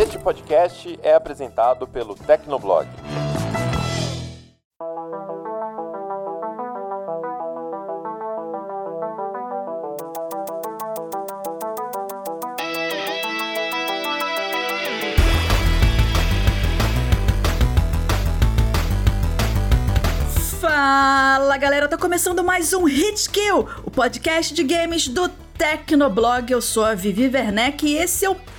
Este podcast é apresentado pelo Tecnoblog. Fala galera, tá começando mais um Hit Kill, o podcast de games do Tecnoblog. Eu sou a Vivi Werneck e esse é o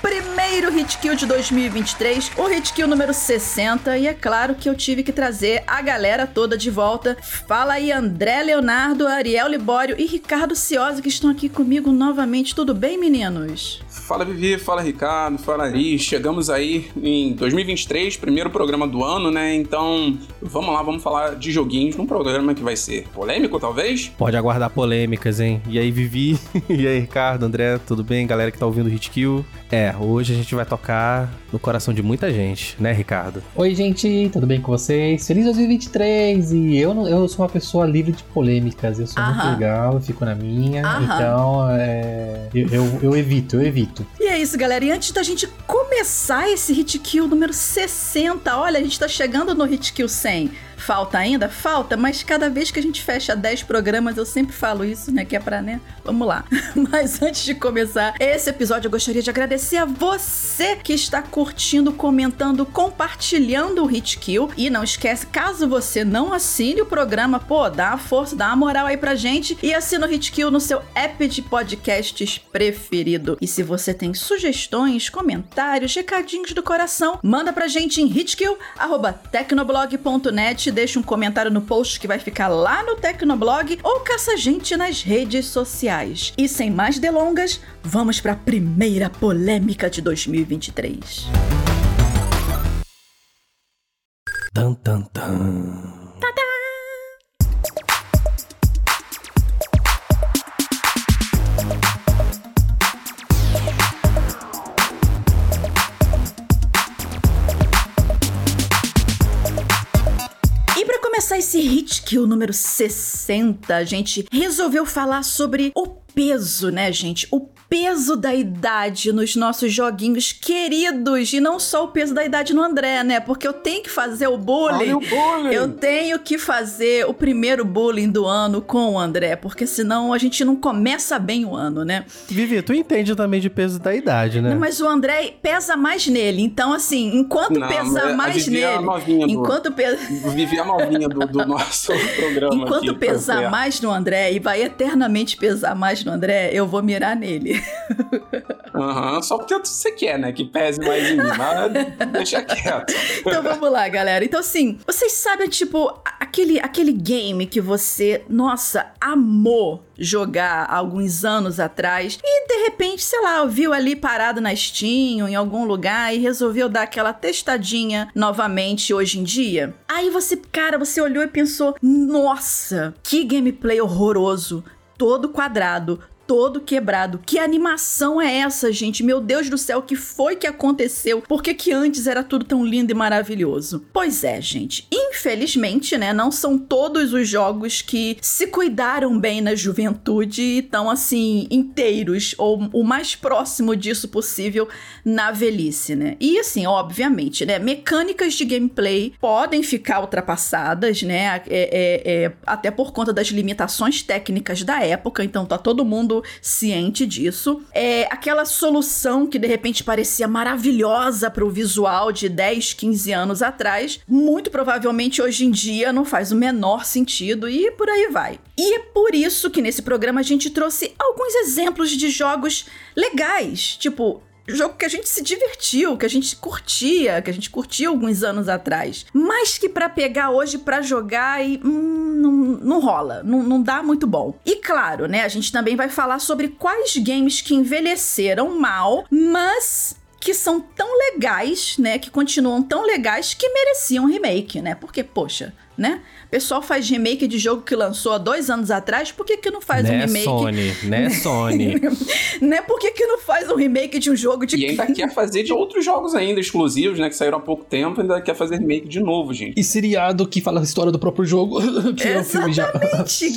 primeiro Hit Kill de 2023, o Hit Kill número 60. E é claro que eu tive que trazer a galera toda de volta. Fala aí, André Leonardo, Ariel Libório e Ricardo Ciosa que estão aqui comigo novamente. Tudo bem, meninos? Fala Vivi, fala Ricardo, fala Ari. Chegamos aí em 2023, primeiro programa do ano, né? Então vamos lá, vamos falar de joguinhos num programa que vai ser polêmico, talvez? Pode aguardar polêmicas, hein? E aí, Vivi? e aí, Ricardo, André, tudo bem? Galera que tá ouvindo o Hitkill. É, hoje a gente vai tocar no coração de muita gente, né, Ricardo? Oi, gente, tudo bem com vocês? Feliz 2023! E eu, não, eu sou uma pessoa livre de polêmicas, eu sou muito legal, eu fico na minha, Aham. então é, eu, eu, eu evito, eu evito. E é isso, galera. E antes da gente começar esse Hit Kill número 60, olha, a gente tá chegando no Hit Kill 100. Falta ainda? Falta, mas cada vez que a gente fecha 10 programas, eu sempre falo isso, né? Que é pra, né? Vamos lá. Mas antes de começar esse episódio, eu gostaria de agradecer a você que está curtindo, comentando, compartilhando o Hit Kill. E não esquece, caso você não assine o programa, pô, dá uma força, dá uma moral aí pra gente e assina o Hit Kill no seu app de podcasts preferido. E se você tem sugestões, comentários, recadinhos do coração, manda pra gente em hitkill.tecnoblog.net deixa um comentário no post que vai ficar lá no Tecnoblog ou caça a gente nas redes sociais. E sem mais delongas, vamos para a primeira polêmica de 2023. Tan, tan, tan. Kill número 60, a gente resolveu falar sobre o peso, né, gente? O peso da idade nos nossos joguinhos queridos. E não só o peso da idade no André, né? Porque eu tenho que fazer o bullying. o bullying. Eu tenho que fazer o primeiro bullying do ano com o André. Porque senão a gente não começa bem o ano, né? Vivi, tu entende também de peso da idade, né? Não, mas o André pesa mais nele. Então, assim, enquanto não, pesar é, mais nele. É enquanto do, pesa. Vivi a novinha do, do nosso programa. Enquanto aqui, pesar mais no André e vai eternamente pesar mais no André, eu vou mirar nele. Aham, uhum, só porque você quer, né? Que pese mais em mim, mas deixa quieto. então vamos lá, galera. Então, assim, vocês sabem, tipo, aquele, aquele game que você, nossa, amou jogar alguns anos atrás e de repente, sei lá, viu ali parado na Steam ou em algum lugar e resolveu dar aquela testadinha novamente hoje em dia. Aí você, cara, você olhou e pensou: nossa, que gameplay horroroso todo quadrado, todo quebrado. Que animação é essa, gente? Meu Deus do céu, o que foi que aconteceu? Por que, que antes era tudo tão lindo e maravilhoso? Pois é, gente. Infelizmente, né, não são todos os jogos que se cuidaram bem na juventude e estão assim inteiros ou o mais próximo disso possível na velhice, né? E assim, obviamente, né, mecânicas de gameplay podem ficar ultrapassadas, né? É, é, é, até por conta das limitações técnicas da época. Então tá todo mundo ciente disso. É aquela solução que de repente parecia maravilhosa para o visual de 10, 15 anos atrás, muito provavelmente hoje em dia não faz o menor sentido e por aí vai. E é por isso que nesse programa a gente trouxe alguns exemplos de jogos legais, tipo jogo que a gente se divertiu, que a gente curtia, que a gente curtia alguns anos atrás. Mas que para pegar hoje para jogar e hum, não, não rola, não, não dá muito bom. E claro, né, a gente também vai falar sobre quais games que envelheceram mal, mas que são tão legais, né, que continuam tão legais que mereciam remake, né? Porque poxa, né? Pessoal faz remake de jogo que lançou há dois anos atrás, por que, que não faz né, um remake? Sony, né, Sony? né, por que, que não faz um remake de um jogo de. E ainda quer fazer de outros jogos ainda, exclusivos, né? Que saíram há pouco tempo, ainda quer fazer remake de novo, gente. E seriado que fala a história do próprio jogo, que é o filme já.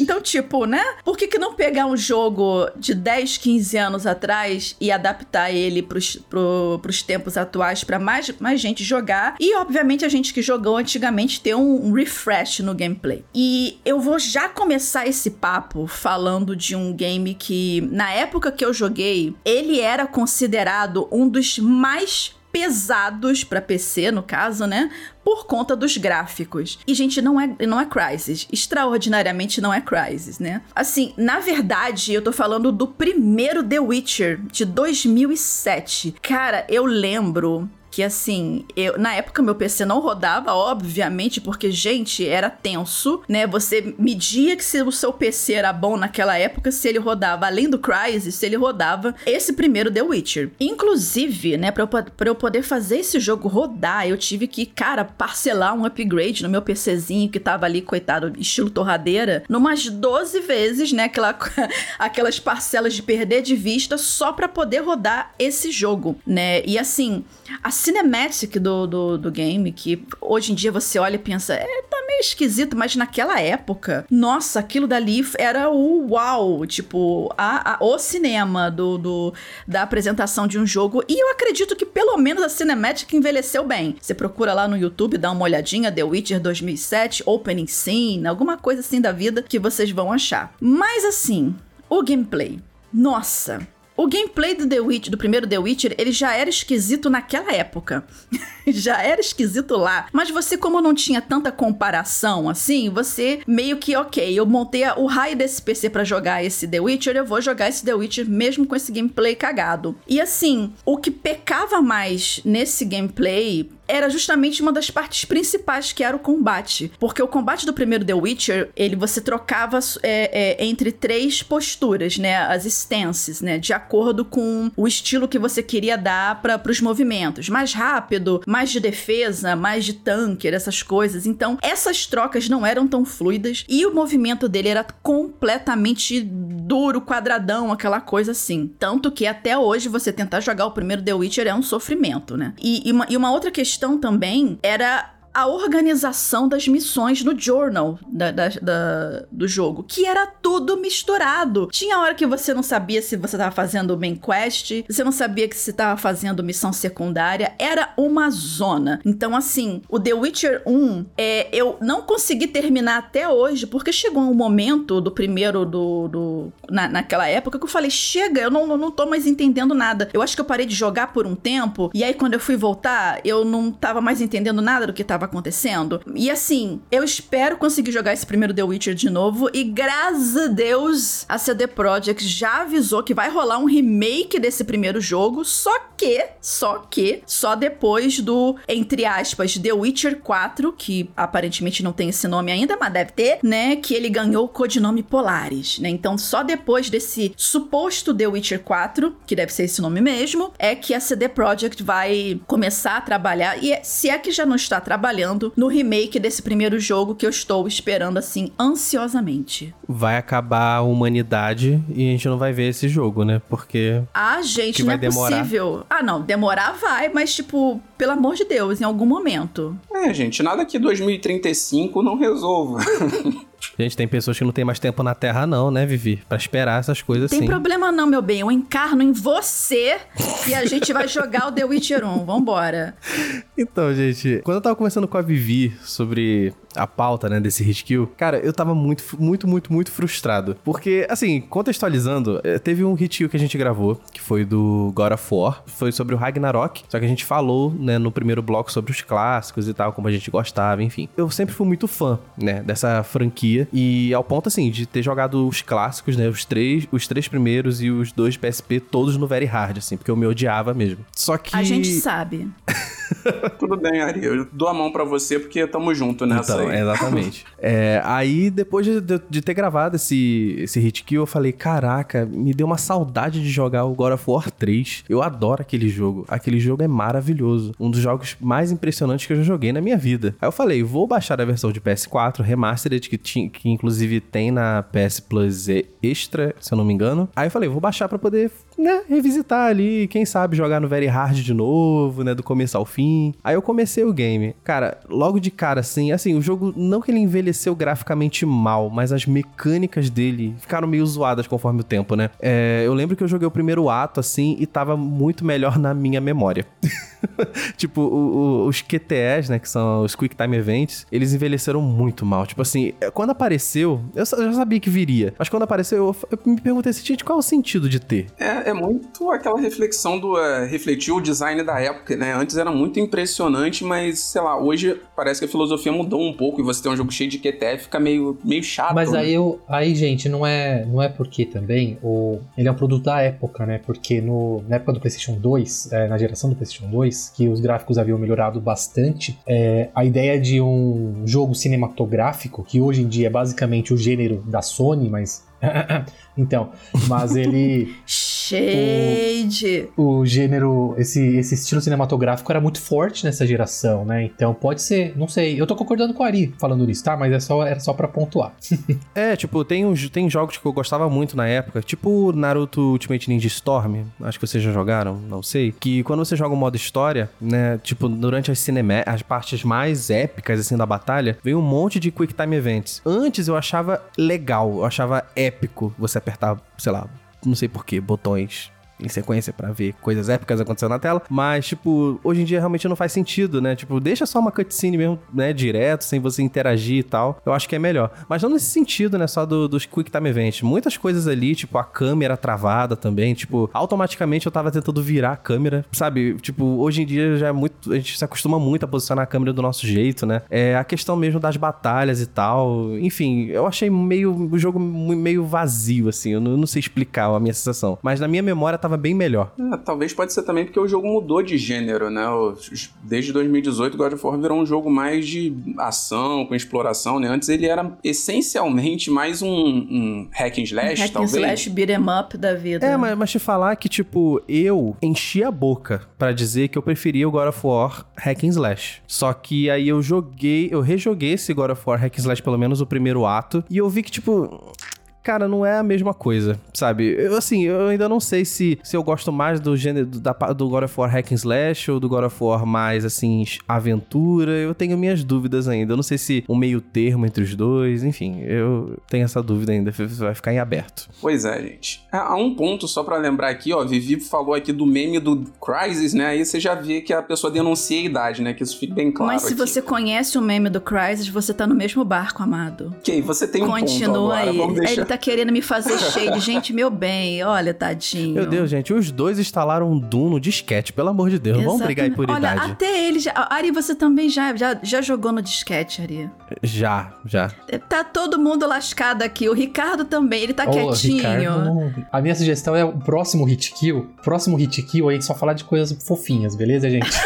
então, tipo, né? Por que, que não pegar um jogo de 10, 15 anos atrás e adaptar ele pros, pro, pros tempos atuais para mais, mais gente jogar? E, obviamente, a gente que jogou antigamente ter um, um refresh no gameplay. E eu vou já começar esse papo falando de um game que, na época que eu joguei, ele era considerado um dos mais pesados para PC, no caso, né? Por conta dos gráficos. E, gente, não é, não é Crysis. Extraordinariamente não é Crysis, né? Assim, na verdade, eu tô falando do primeiro The Witcher, de 2007. Cara, eu lembro que assim, eu, na época meu PC não rodava, obviamente, porque, gente, era tenso, né? Você media que se o seu PC era bom naquela época, se ele rodava, além do Crysis, se ele rodava esse primeiro The Witcher. Inclusive, né, pra eu, pra eu poder fazer esse jogo rodar, eu tive que, cara, parcelar um upgrade no meu PCzinho que tava ali, coitado, estilo torradeira, numas 12 vezes, né? Aquela, aquelas parcelas de perder de vista só para poder rodar esse jogo, né? E assim, a cinematic do, do, do, game, que hoje em dia você olha e pensa, é, tá meio esquisito, mas naquela época, nossa, aquilo dali era o uau, tipo, a, a, o cinema do, do, da apresentação de um jogo. E eu acredito que pelo menos a cinematic envelheceu bem. Você procura lá no YouTube, dá uma olhadinha, The Witcher 2007, Opening Scene, alguma coisa assim da vida que vocês vão achar. Mas assim, o gameplay. Nossa, o gameplay do The Witcher, do primeiro The Witcher, ele já era esquisito naquela época. já era esquisito lá. Mas você, como não tinha tanta comparação assim, você meio que, ok, eu montei o raio desse PC para jogar esse The Witcher, eu vou jogar esse The Witcher mesmo com esse gameplay cagado. E assim, o que pecava mais nesse gameplay era justamente uma das partes principais que era o combate. Porque o combate do primeiro The Witcher, ele você trocava é, é, entre três posturas, né? As stances, né? De acordo com o estilo que você queria dar para os movimentos. Mais rápido, mais de defesa, mais de tanker, essas coisas. Então, essas trocas não eram tão fluidas e o movimento dele era completamente duro, quadradão, aquela coisa assim. Tanto que até hoje você tentar jogar o primeiro The Witcher é um sofrimento, né? E, e, uma, e uma outra questão também era a organização das missões no journal da, da, da, do jogo, que era tudo misturado. Tinha hora que você não sabia se você estava fazendo main quest, você não sabia que você estava fazendo missão secundária, era uma zona. Então, assim, o The Witcher 1, é, eu não consegui terminar até hoje, porque chegou um momento do primeiro do. do na, naquela época que eu falei: chega, eu não, não tô mais entendendo nada. Eu acho que eu parei de jogar por um tempo, e aí quando eu fui voltar, eu não tava mais entendendo nada do que tava acontecendo. E assim, eu espero conseguir jogar esse primeiro The Witcher de novo. E graças a Deus, a CD Projekt já avisou que vai rolar um remake desse primeiro jogo. Só que, só que, só depois do, entre aspas, The Witcher 4, que aparentemente não tem esse nome ainda, mas deve ter, né? Que ele ganhou o codinome Polaris, né? Então, só depois desse suposto The Witcher 4, que deve ser esse nome mesmo, é que a CD Projekt vai começar a trabalhar. E se é que já não está trabalhando, trabalhando no remake desse primeiro jogo que eu estou esperando assim ansiosamente. Vai acabar a humanidade e a gente não vai ver esse jogo, né? Porque Ah, gente, não é demorar. possível. Ah, não, demorar vai, mas tipo, pelo amor de Deus, em algum momento. É, gente, nada que 2035 não resolva. Gente, tem pessoas que não tem mais tempo na Terra, não, né, Vivi? Pra esperar essas coisas tem assim. Tem problema não, meu bem. Eu encarno em você e a gente vai jogar o The Witcher 1. Vambora. Então, gente, quando eu tava conversando com a Vivi sobre a pauta, né, desse hit kill, cara, eu tava muito, muito, muito, muito frustrado. Porque, assim, contextualizando, eh, teve um hit kill que a gente gravou, que foi do God of War, foi sobre o Ragnarok, só que a gente falou, né, no primeiro bloco sobre os clássicos e tal, como a gente gostava, enfim. Eu sempre fui muito fã, né, dessa franquia, e ao ponto, assim, de ter jogado os clássicos, né, os três, os três primeiros e os dois PSP, todos no Very Hard, assim, porque eu me odiava mesmo. Só que... A gente sabe. Tudo bem, Ari. Eu dou a mão para você porque tamo junto nessa então, aí. Exatamente. é, aí, depois de, de, ter gravado esse, esse hit kill, eu falei: caraca, me deu uma saudade de jogar o God of War 3. Eu adoro aquele jogo. Aquele jogo é maravilhoso. Um dos jogos mais impressionantes que eu já joguei na minha vida. Aí eu falei: vou baixar a versão de PS4 Remastered, que, tinha, que inclusive tem na PS Plus Extra, se eu não me engano. Aí eu falei: vou baixar para poder né, revisitar ali, quem sabe jogar no Very Hard de novo, né, do começo ao fim. Aí eu comecei o game. Cara, logo de cara, assim, assim, o jogo não que ele envelheceu graficamente mal, mas as mecânicas dele ficaram meio zoadas conforme o tempo, né? É, eu lembro que eu joguei o primeiro ato, assim, e tava muito melhor na minha memória. tipo, o, o, os QTEs, né, que são os Quick Time Events, eles envelheceram muito mal. Tipo assim, é, quando apareceu, eu, já sabia que viria, mas quando apareceu, eu, eu me perguntei assim, gente, qual é o sentido de ter? É, é muito aquela reflexão do uh, refletir o design da época, né? Antes era muito impressionante, mas sei lá, hoje parece que a filosofia mudou um pouco e você tem um jogo cheio de QTE fica meio, meio chato. Mas né? aí eu, aí gente, não é, não é porque também o ele é um produto da época, né? Porque no, na época do PlayStation 2, é, na geração do PlayStation 2, que os gráficos haviam melhorado bastante, é, a ideia de um jogo cinematográfico, que hoje em dia é basicamente o gênero da Sony, mas então, mas ele. Shade! O, o, gênero, esse, esse estilo cinematográfico era muito forte nessa geração, né? Então pode ser, não sei. Eu tô concordando com o Ari falando isso, tá? Mas é só, era só pra pontuar. é, tipo, tem, tem jogos que eu gostava muito na época, tipo Naruto Ultimate Ninja Storm. Acho que vocês já jogaram, não sei. Que quando você joga o modo história, né? Tipo, durante as, cinema as partes mais épicas, assim, da batalha, vem um monte de Quick Time Events. Antes eu achava legal, eu achava épico você apertar, sei lá, não sei porquê, botões em sequência para ver coisas épicas acontecendo na tela, mas, tipo, hoje em dia realmente não faz sentido, né? Tipo, deixa só uma cutscene mesmo, né, direto, sem você interagir e tal. Eu acho que é melhor. Mas não nesse sentido, né, só do, dos Quick Time Events. Muitas coisas ali, tipo, a câmera travada também, tipo, automaticamente eu tava tentando virar a câmera, sabe? Tipo, hoje em dia já é muito, a gente se acostuma muito a posicionar a câmera do nosso jeito, né? É a questão mesmo das batalhas e tal. Enfim, eu achei meio, o jogo meio vazio, assim, eu não, eu não sei explicar a minha sensação. Mas na minha memória tava bem melhor. É, talvez pode ser também porque o jogo mudou de gênero, né? Desde 2018, God of War virou um jogo mais de ação, com exploração, né? Antes ele era essencialmente mais um, um hack and slash, um hack talvez. Hack and slash beat'em up da vida. É, mas, mas te falar que, tipo, eu enchi a boca para dizer que eu preferia o God of War hack and slash. Só que aí eu joguei, eu rejoguei esse God of War hack and slash, pelo menos o primeiro ato, e eu vi que, tipo cara, não é a mesma coisa, sabe? Eu, assim, eu ainda não sei se, se eu gosto mais do gênero do, da, do God of War Hack and Slash ou do God of War mais, assim, aventura. Eu tenho minhas dúvidas ainda. Eu não sei se um meio termo entre os dois, enfim, eu tenho essa dúvida ainda, vai ficar em aberto. Pois é, gente. Há um ponto só para lembrar aqui, ó, Vivi falou aqui do meme do Crysis, né? Aí você já vê que a pessoa denuncia a idade, né? Que isso fica bem claro Mas se aqui. você conhece o meme do Crysis, você tá no mesmo barco, amado. Ok, você tem um Continua ponto agora. aí. Deixar... Ele tá querendo me fazer shade. Gente, meu bem, olha, tadinho. Meu Deus, gente, os dois instalaram um Doom no disquete, pelo amor de Deus. Exatamente. Vamos brigar aí por olha, idade. até ele já... Ari, você também já, já, já jogou no disquete, Ari? Já, já. Tá todo mundo lascado aqui. O Ricardo também, ele tá oh, quietinho. Ricardo, a minha sugestão é o próximo hit kill. Próximo hit kill aí só falar de coisas fofinhas, beleza, gente?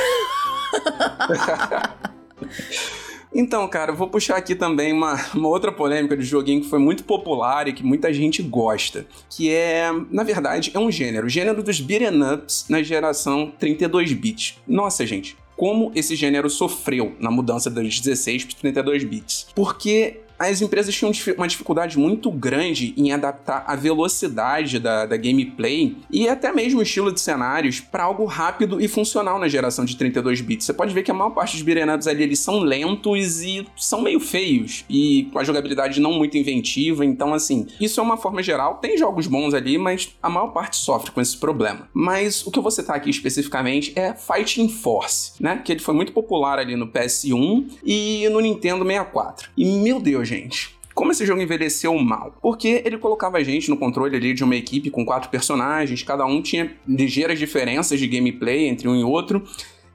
Então, cara, eu vou puxar aqui também uma, uma outra polêmica de joguinho que foi muito popular e que muita gente gosta, que é, na verdade, é um gênero, o gênero dos beat'em ups na geração 32 bits. Nossa, gente, como esse gênero sofreu na mudança dos 16 para 32 bits. Porque as empresas tinham uma dificuldade muito grande em adaptar a velocidade da, da gameplay e até mesmo o estilo de cenários para algo rápido e funcional na geração de 32 bits. Você pode ver que a maior parte dos ups ali eles são lentos e são meio feios e com a jogabilidade não muito inventiva, então assim, isso é uma forma geral. Tem jogos bons ali, mas a maior parte sofre com esse problema. Mas o que eu vou citar aqui especificamente é Fighting Force, né? Que ele foi muito popular ali no PS1 e no Nintendo 64. E meu Deus, gente. Como esse jogo envelheceu mal? Porque ele colocava a gente no controle ali de uma equipe com quatro personagens, cada um tinha ligeiras diferenças de gameplay entre um e outro,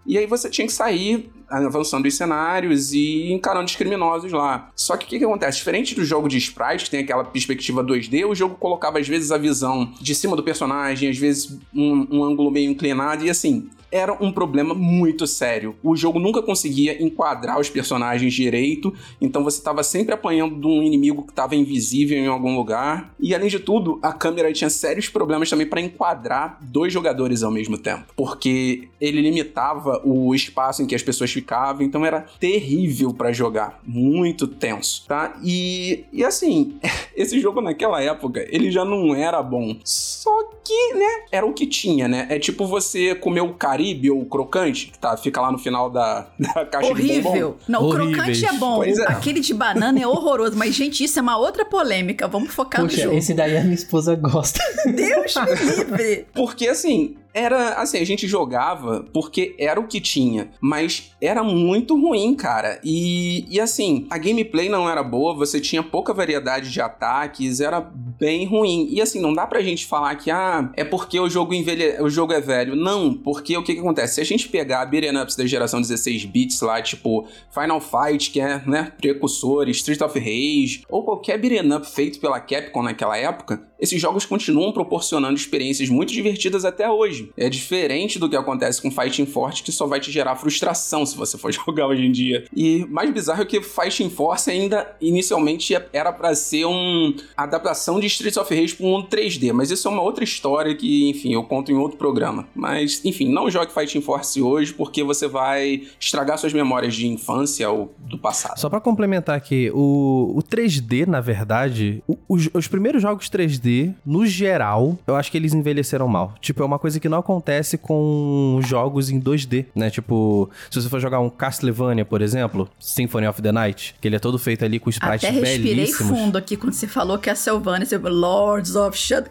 e aí você tinha que sair avançando os cenários e encarando os criminosos lá. Só que o que, que, acontece? Diferente do jogo de sprite, que tem aquela perspectiva 2D, o jogo colocava às vezes a visão de cima do personagem, às vezes um, um ângulo meio inclinado, e assim, era um problema muito sério. O jogo nunca conseguia enquadrar os personagens direito, então você estava sempre apanhando de um inimigo que estava invisível em algum lugar. E além de tudo, a câmera tinha sérios problemas também para enquadrar dois jogadores ao mesmo tempo, porque ele limitava o espaço em que as pessoas ficavam, então era terrível para jogar, muito tenso, tá? E, e assim, esse jogo naquela época, ele já não era bom. Só que, né, era o que tinha, né? É tipo você comer o Caribe ou o crocante, que tá, fica lá no final da, da caixa Horrível. de bombom. Não, Horríveis. o crocante é bom. É. Aquele de banana é horroroso. Mas, gente, isso é uma outra polêmica. Vamos focar no Poxa, jogo. esse daí a minha esposa gosta. Deus me livre. Porque assim, era assim, a gente jogava porque era o que tinha, mas era muito ruim, cara. E, e assim, a gameplay não era boa, você tinha pouca variedade de ataques, era bem ruim. E assim, não dá pra gente falar que ah, é porque o jogo envelhe... o jogo é velho. Não, porque o que que acontece? Se a gente pegar a beat'em ups da geração 16 bits lá, tipo Final Fight, que é, né, precursor, Street of Rage, ou qualquer beat'em up feito pela Capcom naquela época, esses jogos continuam proporcionando experiências muito divertidas até hoje. É diferente do que acontece com Fighting Force, que só vai te gerar frustração se você for jogar hoje em dia. E mais bizarro é que Fighting Force ainda inicialmente era para ser uma adaptação de Streets of Rage para um mundo 3D, mas isso é uma outra história que, enfim, eu conto em outro programa. Mas, enfim, não jogue Fighting Force hoje porque você vai estragar suas memórias de infância ou do passado. Só pra complementar aqui, o, o 3D, na verdade, os, os primeiros jogos 3D, no geral, eu acho que eles envelheceram mal. Tipo, é uma coisa que não acontece com jogos em 2D, né? Tipo, se você for jogar um Castlevania, por exemplo, Symphony of the Night, que ele é todo feito ali com sprites Até respirei belíssimos. fundo aqui quando você falou que a Sylvania, você Lords of Shadow.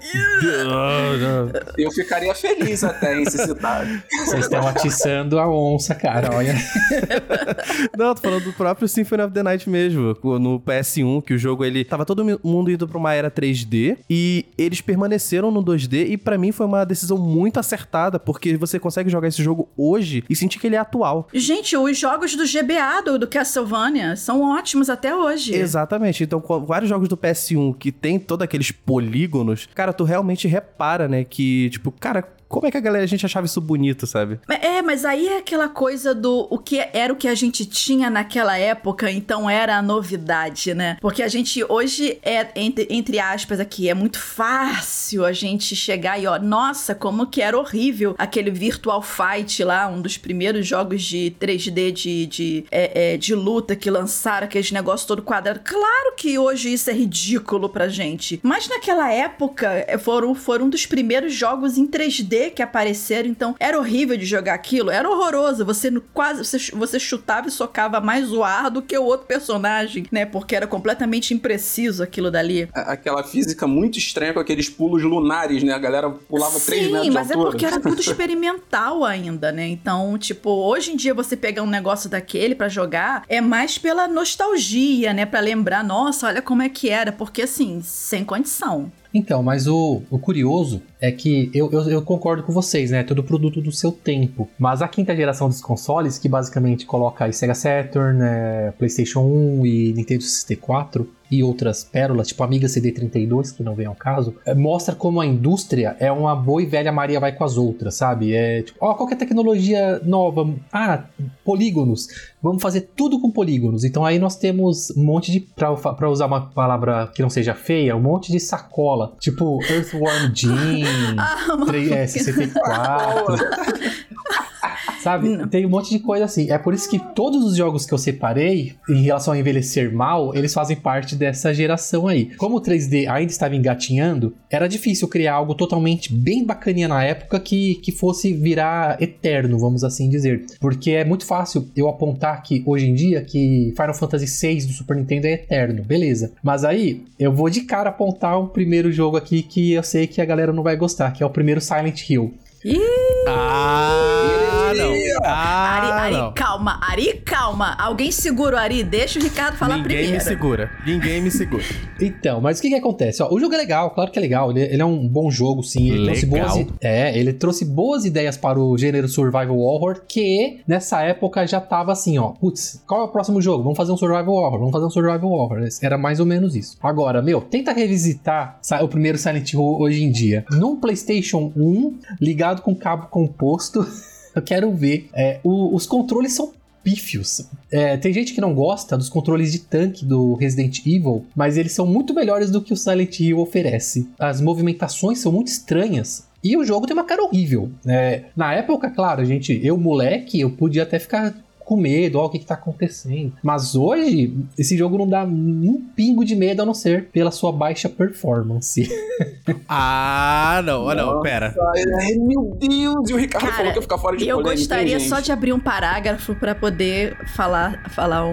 Eu ficaria feliz até em citado. Vocês estão atiçando a onça, cara, olha. Não, tô falando do próprio Symphony of the Night mesmo, no PS1, que o jogo ele tava todo mundo indo pra uma era 3D e eles permaneceram no 2D e pra mim foi uma decisão muito acertada, porque você consegue jogar esse jogo hoje e sentir que ele é atual. Gente, os jogos do GBA, do, do Castlevania, são ótimos até hoje. Exatamente. Então, com vários jogos do PS1 que tem todos aqueles polígonos, cara, tu realmente repara, né, que, tipo, cara, como é que a galera, a gente achava isso bonito, sabe? É, mas aí é aquela coisa do o que era o que a gente tinha naquela época, então era a novidade, né? Porque a gente hoje é, entre, entre aspas aqui, é muito fácil a gente chegar e ó, nossa, como que era horrível aquele Virtual Fight lá, um dos primeiros jogos de 3D de, de, é, é, de luta que lançaram, aqueles negócios todo quadrado. Claro que hoje isso é ridículo pra gente, mas naquela época é, foram, foram um dos primeiros jogos em 3D que apareceram, então era horrível de jogar aquilo, era horroroso. Você quase você, você chutava e socava mais o ar do que o outro personagem, né? Porque era completamente impreciso aquilo dali. Aquela física muito estranha com aqueles pulos lunares, né? A galera pulava 3 metros Sim, mas é porque era tudo experimental ainda, né? Então, tipo, hoje em dia você pegar um negócio daquele pra jogar é mais pela nostalgia, né? Pra lembrar, nossa, olha como é que era, porque assim, sem condição. Então, mas o, o curioso é que eu, eu, eu concordo com vocês, né? Todo produto do seu tempo. Mas a quinta geração dos consoles, que basicamente coloca aí Sega Saturn, né, PlayStation 1 e Nintendo 64 e outras pérolas, tipo Amiga CD32, que não vem ao caso, é, mostra como a indústria é uma boa e velha Maria vai com as outras, sabe? É tipo, ó, qualquer tecnologia nova, ah, polígonos, vamos fazer tudo com polígonos. Então aí nós temos um monte de, pra, pra usar uma palavra que não seja feia, um monte de sacola, tipo Earthworm Jim, Ah, mano. 3, é, 64. Sabe? Tem um monte de coisa assim. É por isso que todos os jogos que eu separei, em relação a envelhecer mal, eles fazem parte dessa geração aí. Como o 3D ainda estava engatinhando, era difícil criar algo totalmente bem bacaninha na época que, que fosse virar eterno, vamos assim dizer. Porque é muito fácil eu apontar que hoje em dia que Final Fantasy VI do Super Nintendo é eterno, beleza. Mas aí eu vou de cara apontar um primeiro jogo aqui que eu sei que a galera não vai gostar, que é o primeiro Silent Hill. Ih, Ah, não. Ari, Ah, Ari, não. calma, Ari, calma. Alguém segura o Ari, deixa o Ricardo falar Ninguém primeiro. me segura. Ninguém me segura. Então, mas o que que acontece? Ó, o jogo é legal, claro que é legal. Ele, ele é um bom jogo, sim. Ele trouxe Legal. boas, i- é, ele trouxe boas ideias para o gênero survival horror, que nessa época já tava assim, ó. Putz, qual é o próximo jogo? Vamos fazer um survival horror, vamos fazer um survival horror. Era mais ou menos isso. Agora, meu, tenta revisitar o primeiro Silent Hill hoje em dia. Num PlayStation 1, ligado com cabo composto. Eu quero ver. É, o- os controles são pífios. É, tem gente que não gosta dos controles de tanque do Resident Evil, mas eles são muito melhores do que o Silent Hill oferece. As movimentações são muito estranhas. E o jogo tem uma cara horrível. É, na época, claro, gente, eu moleque, eu podia até ficar com medo, ó, o que, que tá acontecendo. Mas hoje, esse jogo não dá um pingo de medo a não ser pela sua baixa performance. Ah, não, ah, não, pera. Ai, meu Deus! E o Ricardo Cara, falou que ia ficar fora de Eu polêmica, gostaria só de abrir um parágrafo pra poder falar, falar o-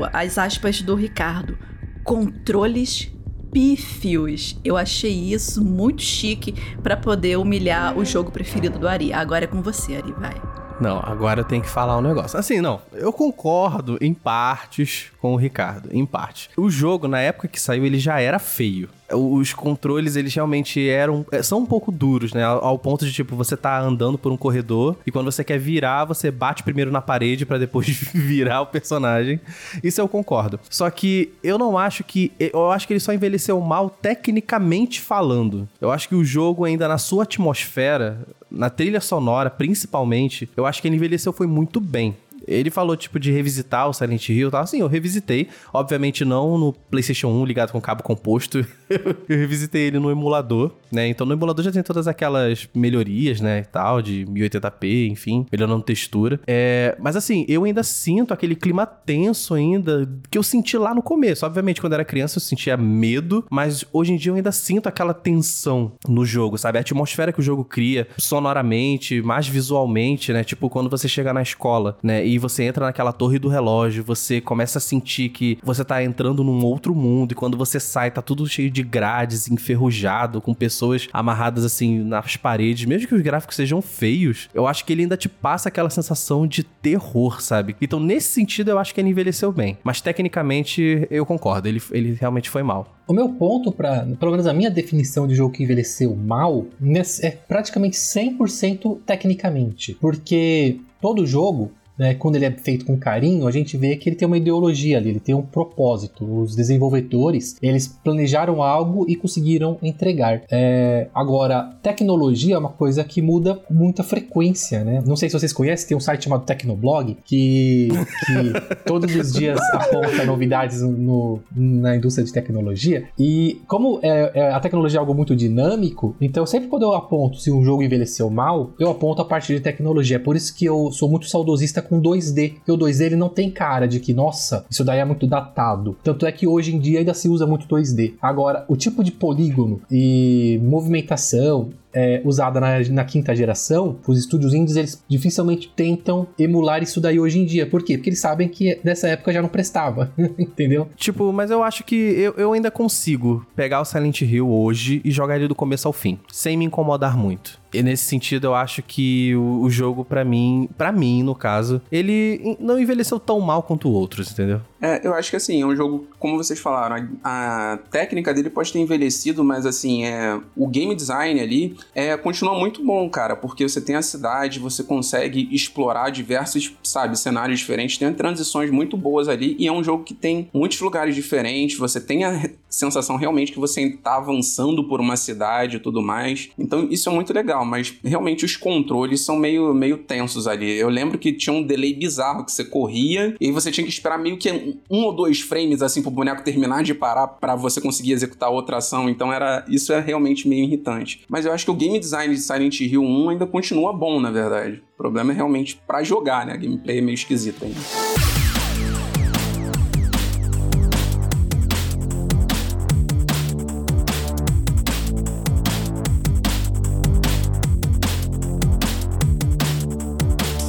o- as aspas do Ricardo. Controles pífios. Eu achei isso muito chique pra poder humilhar o jogo preferido do Ari. Agora é com você, Ari, vai. Não, agora eu tenho que falar um negócio. Assim, não, eu concordo em partes com o Ricardo, em parte. O jogo, na época que saiu, ele já era feio. Os controles, eles realmente eram. eh, são um pouco duros, né? Ao ponto de, tipo, você tá andando por um corredor e quando você quer virar, você bate primeiro na parede pra depois virar o personagem. Isso eu concordo. Só que eu não acho que. Eu acho que ele só envelheceu mal tecnicamente falando. Eu acho que o jogo, ainda na sua atmosfera, na trilha sonora, principalmente, eu acho que ele envelheceu foi muito bem. Ele falou, tipo, de revisitar o Silent Hill e tal. Assim, eu revisitei. Obviamente não no PlayStation 1 ligado com cabo composto. eu revisitei ele no emulador, né? Então no emulador já tem todas aquelas melhorias, né? E tal, de 1080p, enfim, melhorando textura. É, mas assim, eu ainda sinto aquele clima tenso ainda que eu senti lá no começo. Obviamente, quando era criança eu sentia medo, mas hoje em dia eu ainda sinto aquela tensão no jogo, sabe? A atmosfera que o jogo cria, sonoramente, mais visualmente, né? Tipo, quando você chega na escola, né? E você entra naquela torre do relógio, você começa a sentir que você tá entrando num outro mundo, e quando você sai, tá tudo cheio de grades, enferrujado, com pessoas amarradas assim nas paredes, mesmo que os gráficos sejam feios, eu acho que ele ainda te passa aquela sensação de terror, sabe? Então, nesse sentido, eu acho que ele envelheceu bem. Mas tecnicamente, eu concordo, ele, ele realmente foi mal. O meu ponto para, pelo menos a minha definição de jogo que envelheceu mal, é praticamente 100% tecnicamente, porque todo jogo né, quando ele é feito com carinho, a gente vê que ele tem uma ideologia ali, ele tem um propósito. Os desenvolvedores, eles planejaram algo e conseguiram entregar. É, agora, tecnologia é uma coisa que muda com muita frequência, né? Não sei se vocês conhecem, tem um site chamado Tecnoblog, que, que todos os dias aponta novidades no, na indústria de tecnologia. E como é, é- a tecnologia é algo muito dinâmico, então sempre quando eu aponto se um jogo envelheceu mal, eu aponto a partir de tecnologia. É por isso que eu sou muito saudosista com 2D, porque o 2D ele não tem cara de que, nossa, isso daí é muito datado. Tanto é que hoje em dia ainda se usa muito 2D. Agora, o tipo de polígono e movimentação é, usada na, na quinta geração, os estúdios indies eles dificilmente tentam emular isso daí hoje em dia. Por quê? Porque eles sabem que nessa época já não prestava, entendeu? Tipo, mas eu acho que eu, eu ainda consigo pegar o Silent Hill hoje e jogar ele do começo ao fim, sem me incomodar muito. E nesse sentido, eu acho que o, o jogo, pra mim, para mim, no caso, ele não envelheceu tão mal quanto outros, entendeu? É, eu acho que assim, é um jogo, como vocês falaram, a, a técnica dele pode ter envelhecido, mas assim, é, o game design ali é, continua muito bom, cara, porque você tem a cidade, você consegue explorar diversos, sabe, cenários diferentes, tem transições muito boas ali, e é um jogo que tem muitos lugares diferentes, você tem a sensação realmente que você tá avançando por uma cidade e tudo mais. Então isso é muito legal, mas realmente os controles são meio, meio tensos ali. Eu lembro que tinha um delay bizarro que você corria e você tinha que esperar meio que um, ou dois frames assim pro boneco terminar de parar pra você conseguir executar outra ação. Então era isso é realmente meio irritante. Mas eu acho que o game design de Silent Hill 1 ainda continua bom, na verdade. O problema é realmente pra jogar, né? A gameplay é meio esquisita ainda.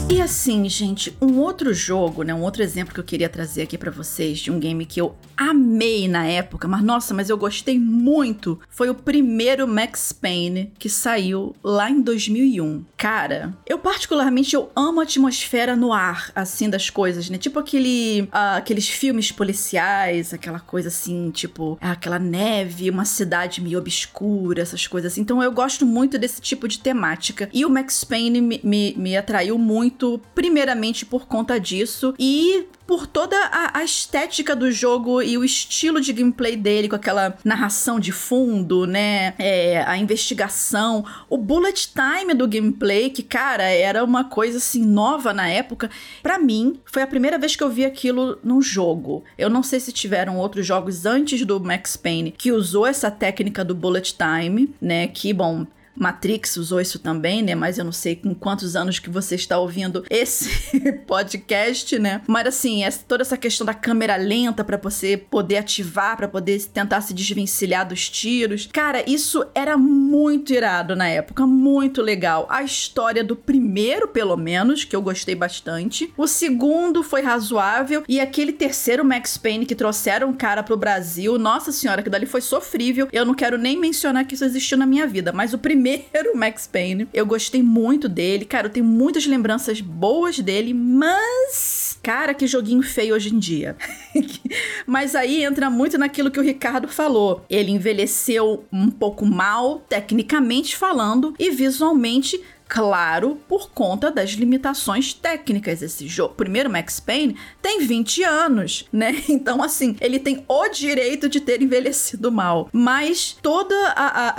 E assim, gente, um outro jogo, né, um outro exemplo que eu queria trazer aqui pra vocês de um game que eu amei na época, mas nossa, mas eu gostei muito, foi o primeiro Max Payne que saiu lá em 2001. Cara, eu particularmente eu amo a atmosfera no ar, assim das coisas, né? Tipo aquele ah, aqueles filmes policiais, aquela coisa assim, tipo, aquela neve, uma cidade meio obscura, essas coisas assim. Então eu gosto muito desse tipo de temática. E o Max Payne me, me, me atraiu muito, primeiramente por conta disso. E por toda a, a estética do jogo e o estilo de gameplay dele, com aquela narração de fundo, né? É, a investigação, o bullet time do gameplay, que, cara, era uma coisa assim nova na época. Para mim, foi a primeira vez que eu vi aquilo num jogo. Eu não sei se tiveram outros jogos antes do Max Payne que usou essa técnica do bullet time, né? Que, bom, Matrix usou isso também, né? Mas eu não sei com quantos anos que você está ouvindo esse podcast, né? Mas assim, essa, toda essa questão da câmera lenta para você poder ativar, para poder tentar se desvencilhar dos tiros. Cara, isso era muito irado na época, muito legal. A história do primeiro, pelo menos, que eu gostei bastante. O segundo foi razoável e aquele terceiro Max Payne que trouxeram o cara pro Brasil, nossa senhora, que dali foi sofrível. Eu não quero nem mencionar que isso existiu na minha vida, mas o primeiro primeiro Max Payne. Eu gostei muito dele. Cara, eu tenho muitas lembranças boas dele, mas. Cara, que joguinho feio hoje em dia. mas aí entra muito naquilo que o Ricardo falou. Ele envelheceu um pouco mal, tecnicamente falando, e visualmente Claro, por conta das limitações técnicas. Esse jogo, primeiro Max Payne, tem 20 anos, né? Então, assim, ele tem o direito de ter envelhecido mal. Mas todo a, a,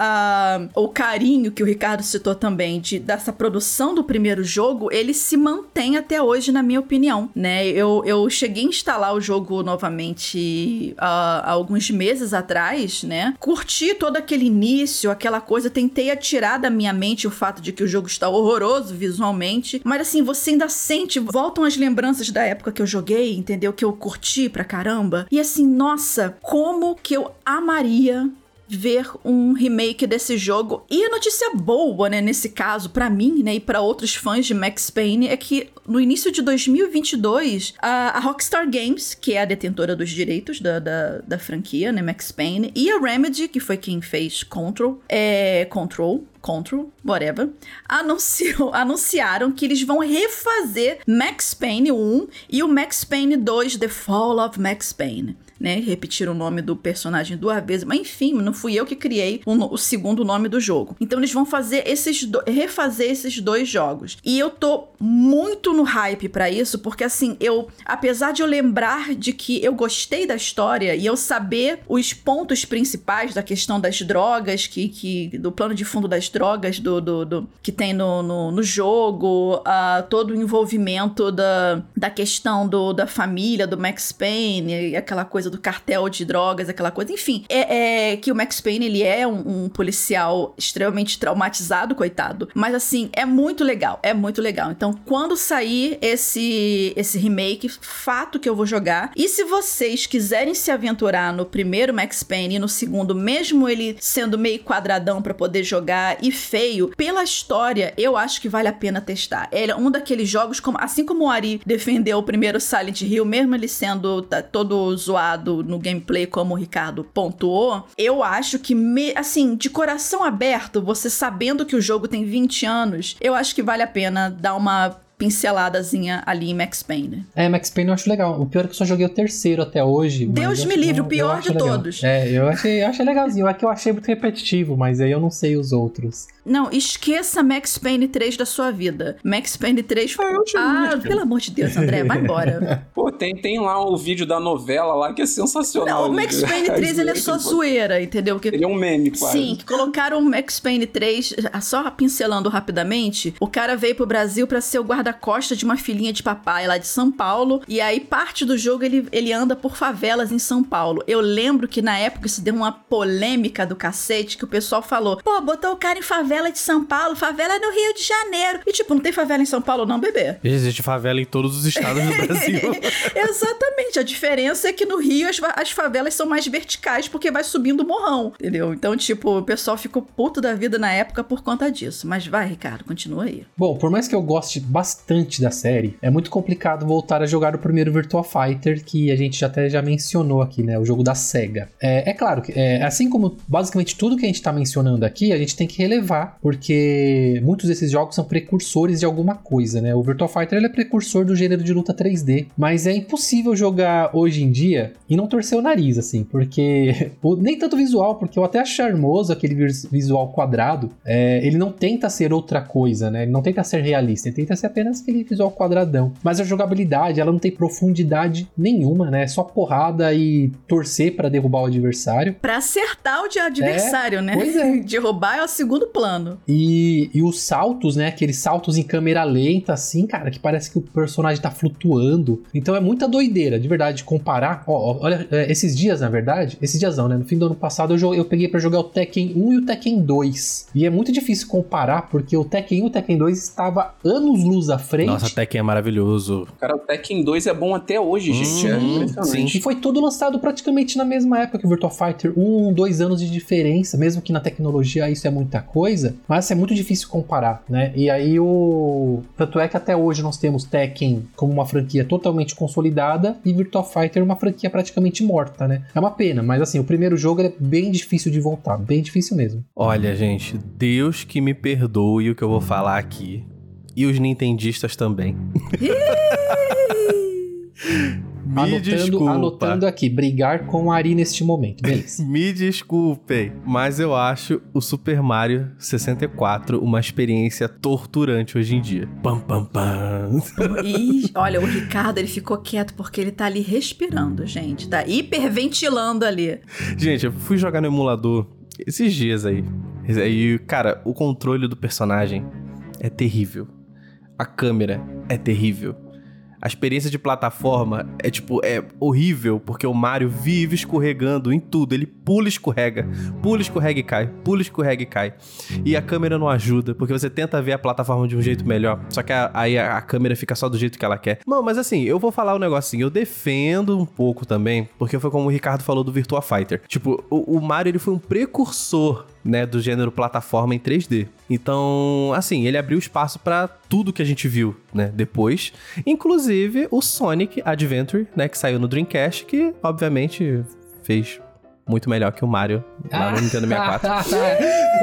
a, o carinho que o Ricardo citou também de, dessa produção do primeiro jogo, ele se mantém até hoje, na minha opinião, né? Eu, eu cheguei a instalar o jogo novamente uh, há alguns meses atrás, né? Curti todo aquele início, aquela coisa, tentei atirar da minha mente o fato de que o jogo está horroroso visualmente, mas assim, você ainda sente, voltam as lembranças da época que eu joguei, entendeu? Que eu curti pra caramba. E assim, nossa, como que eu amaria ver um remake desse jogo. E a notícia boa, né, nesse caso, para mim, né, e para outros fãs de Max Payne, é que no início de 2022, a, a, Rockstar Games, que é a detentora dos direitos da, da, da, franquia, né, Max Payne, e a Remedy, que foi quem fez Control, é, Control, Control, whatever, anunciou, anunciaram que eles vão refazer Max Payne 1 e o Max Payne 2, The Fall of Max Payne né? Repetir o nome do personagem duas vezes. Mas enfim, não fui eu que criei o, o segundo nome do jogo. Então eles vão fazer esses do, refazer esses dois jogos. E eu tô muito no hype para isso, porque assim, eu, apesar de eu lembrar de que eu gostei da história e eu saber os pontos principais da questão das drogas, que, que do plano de fundo das drogas do, do, do que tem no, no, no jogo, uh, todo o envolvimento da, da questão do, da família do Max Payne e aquela coisa coisa do cartel de drogas, aquela coisa. Enfim, é, é que o Max Payne, ele é um, um, policial extremamente traumatizado, coitado. Mas assim, é muito legal, é muito legal. Então, quando sair esse, esse remake, fato que eu vou jogar. E se vocês quiserem se aventurar no primeiro Max Payne e no segundo, mesmo ele sendo meio quadradão para poder jogar e feio, pela história, eu acho que vale a pena testar. Ele é um daqueles jogos, como, assim como o Ari defendeu o primeiro Silent Hill, mesmo ele sendo tá, todo zoado no gameplay, como o Ricardo pontuou, eu acho que, me, assim, de coração aberto, você sabendo que o jogo tem 20 anos, eu acho que vale a pena dar uma pinceladazinha ali em Max Payne. É, Max Payne eu acho legal. O pior é que eu só joguei o terceiro até hoje. Deus me livre, o pior de legal. todos. É, eu achei, eu achei legalzinho. É que eu achei muito repetitivo, mas aí eu não sei os outros. Não, esqueça Max Payne 3 da sua vida. Max Payne 3 foi. Ah, ah pelo amor de Deus, André, vai embora. Pô, tem, tem lá o vídeo da novela lá que é sensacional. Não, o Max Payne 3 ele é só zoeira, entendeu? Que... Ele é um meme, quase. Sim, que colocaram o Max Payne 3, só pincelando rapidamente, o cara veio pro Brasil para ser o guarda-costa de uma filhinha de papai lá de São Paulo, e aí parte do jogo ele, ele anda por favelas em São Paulo. Eu lembro que na época isso deu uma polêmica do cacete, que o pessoal falou, pô, botou o cara em favela favela de São Paulo, favela é no Rio de Janeiro. E, tipo, não tem favela em São Paulo, não, bebê? Existe favela em todos os estados do Brasil. Exatamente. A diferença é que no Rio as, as favelas são mais verticais porque vai subindo o morrão, entendeu? Então, tipo, o pessoal ficou puto da vida na época por conta disso. Mas vai, Ricardo, continua aí. Bom, por mais que eu goste bastante da série, é muito complicado voltar a jogar o primeiro Virtua Fighter, que a gente até já mencionou aqui, né? O jogo da SEGA. É, é claro que, é, assim como basicamente tudo que a gente tá mencionando aqui, a gente tem que relevar porque muitos desses jogos são precursores de alguma coisa, né? O Virtua Fighter é precursor do gênero de luta 3D, mas é impossível jogar hoje em dia e não torcer o nariz, assim, porque nem tanto visual, porque eu até acho charmoso aquele visual quadrado, é, ele não tenta ser outra coisa, né? Ele não tenta ser realista, ele tenta ser apenas apenas aquele visual quadradão. Mas a jogabilidade, ela não tem profundidade nenhuma, né? É só porrada e torcer para derrubar o adversário. Pra acertar o de adversário, né? pois é. Derrubar é o segundo plano. E, e os saltos, né? Aqueles saltos em câmera lenta, assim, cara, que parece que o personagem tá flutuando. Então é muita doideira, de verdade, comparar. Ó, olha, é, esses dias, na verdade, esses dias não, né? No fim do ano passado eu, eu peguei para jogar o Tekken 1 e o Tekken 2. E é muito difícil comparar, porque o Tekken 1 e o Tekken 2 estava anos-luz à frente. Nossa, Tekken é maravilhoso. Cara, o Tekken 2 é bom até hoje, gente. É Uhum, impressionante. E foi tudo lançado praticamente na mesma época que o Virtua Fighter. Um, dois anos de diferença, mesmo que na tecnologia isso é muita coisa, mas é muito difícil comparar, né? E aí o. Tanto é que até hoje nós temos Tekken como uma franquia totalmente consolidada e Virtua Fighter uma franquia praticamente morta, né? É uma pena, mas assim, o primeiro jogo é bem difícil de voltar, bem difícil mesmo. Olha, gente, Deus que me perdoe o que eu vou falar aqui. E os nintendistas também. Me anotando, desculpa. anotando aqui, brigar com a Ari neste momento, beleza. Me desculpem, mas eu acho o Super Mario 64 uma experiência torturante hoje em dia. Pam, pam, pam. E olha, o Ricardo ele ficou quieto porque ele tá ali respirando, gente. Tá hiperventilando ali. Gente, eu fui jogar no emulador esses dias aí. E, cara, o controle do personagem é terrível. A câmera é terrível. A experiência de plataforma é tipo, é horrível, porque o Mario vive escorregando em tudo. Ele pula, escorrega, pula, escorrega e cai, pula, escorrega e cai. E a câmera não ajuda, porque você tenta ver a plataforma de um jeito melhor, só que a- aí a, a câmera fica só do jeito que ela quer. Não, mas assim, eu vou falar um assim, eu defendo um pouco também, porque foi como o Ricardo falou do Virtua Fighter. Tipo, o, o Mario ele foi um precursor né, do gênero plataforma em 3D. Então, assim, ele abriu espaço pra tudo que a gente viu, né, depois, inclusive o Sonic Adventure, né, que saiu no Dreamcast, que obviamente fez muito melhor que o Mario lá no Nintendo 64.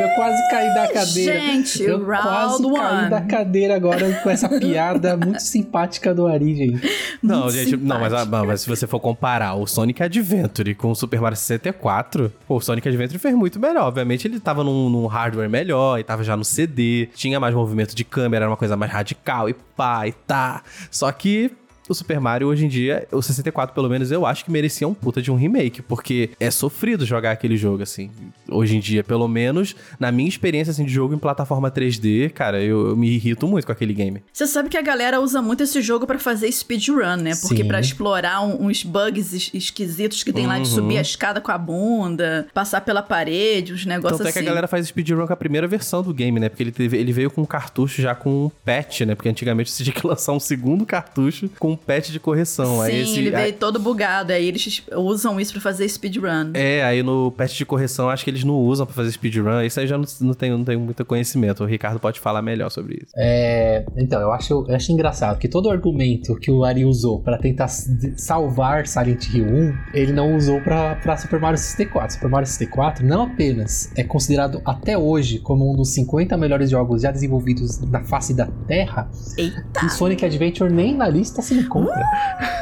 eu quase caí da cadeira. Gente, eu quase round caí da one. cadeira agora com essa piada muito simpática do Ari, gente. Não, Muito gente, não mas, não, mas se você for comparar o Sonic Adventure com o Super Mario 64, pô, o Sonic Adventure fez muito melhor. Obviamente ele tava num, num hardware melhor e tava já no CD, tinha mais movimento de câmera, era uma coisa mais radical e pá e tá. Só que o Super Mario hoje em dia, o 64 pelo menos, eu acho que merecia um puta de um remake, porque é sofrido jogar aquele jogo, assim. Hoje em dia, pelo menos, na minha experiência, assim, de jogo em plataforma 3D, cara, eu, eu me irrito muito com aquele game. Você sabe que a galera usa muito esse jogo pra fazer speedrun, né? Porque pra explorar um- uns bugs es- esquisitos que tem lá de Uhum. subir a escada com a bunda, passar pela parede, uns negócios Tanto é assim. que a galera faz speedrun com a primeira versão do game, né? Porque ele, teve- ele veio com um cartucho já com um patch, né? Porque antigamente você tinha que lançar um segundo cartucho com um patch de correção. Sim, aí esse, ele veio aí- todo bugado, aí eles usam isso pra fazer speedrun. É, aí no patch de correção acho que eles não usam pra fazer speedrun. Isso aí já não, não, tenho, não tenho muito conhecimento. O Ricardo pode falar melhor sobre isso. É, então, eu acho, eu acho engraçado que todo argumento que o Ari usou pra tentar salvar Silent Hill 1, ele não usou pra, pra Super Mario 64. Super Mario 64 não apenas é considerado até hoje como um dos 50 melhores jogos já desenvolvidos na face da Terra, Eita! e Sonic Adventure nem na lista se encontra.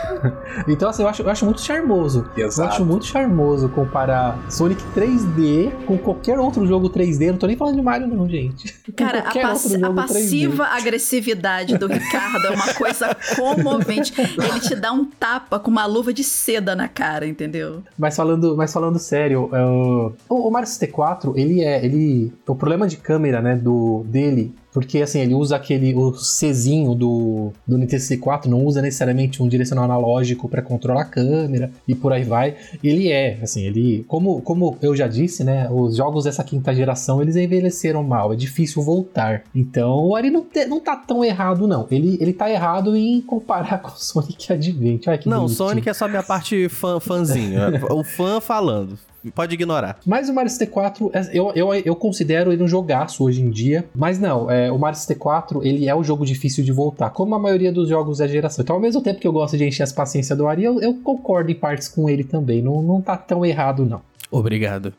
então, assim, eu acho, eu acho muito charmoso. Eu Exato. acho muito charmoso comparar Sonic 3D com qualquer outro jogo 3D. Eu não tô nem falando de Mario, não, gente. Cara, a, pass- a jogo 3D. passiva agressividade do Ricardo é uma coisa comovente. Ele te dá um tapa com uma luva de seda na cara, entendeu? Mas falando, mas falando sério, é, o, o Mario 64, ele é. Ele, o problema de câmera, né, do, dele. Porque assim, ele usa aquele o Czinho do, do Nintendo 64, não usa necessariamente um direcional analógico para controlar a câmera e por aí vai. Ele é, assim, ele. Como, como eu já disse, né? Os jogos dessa quinta geração eles envelheceram mal, é difícil voltar. Então o Ari não, te- não tá tão errado, não. Ele, ele tá errado em comparar com o Sonic Adventure. Que não, bonitinho. Sonic é só minha parte fã, fãzinho. o fã falando. Pode ignorar. Mas o Mario 64, é- eu, eu, eu considero ele um jogaço hoje em dia. Mas não, é, o Mario 64, ele é um jogo difícil de voltar, como a maioria dos jogos da geração. Então, ao mesmo tempo que eu gosto de encher as paciências do Ari, eu, eu concordo em partes com ele também. Não, não tá tão errado, não. Obrigado.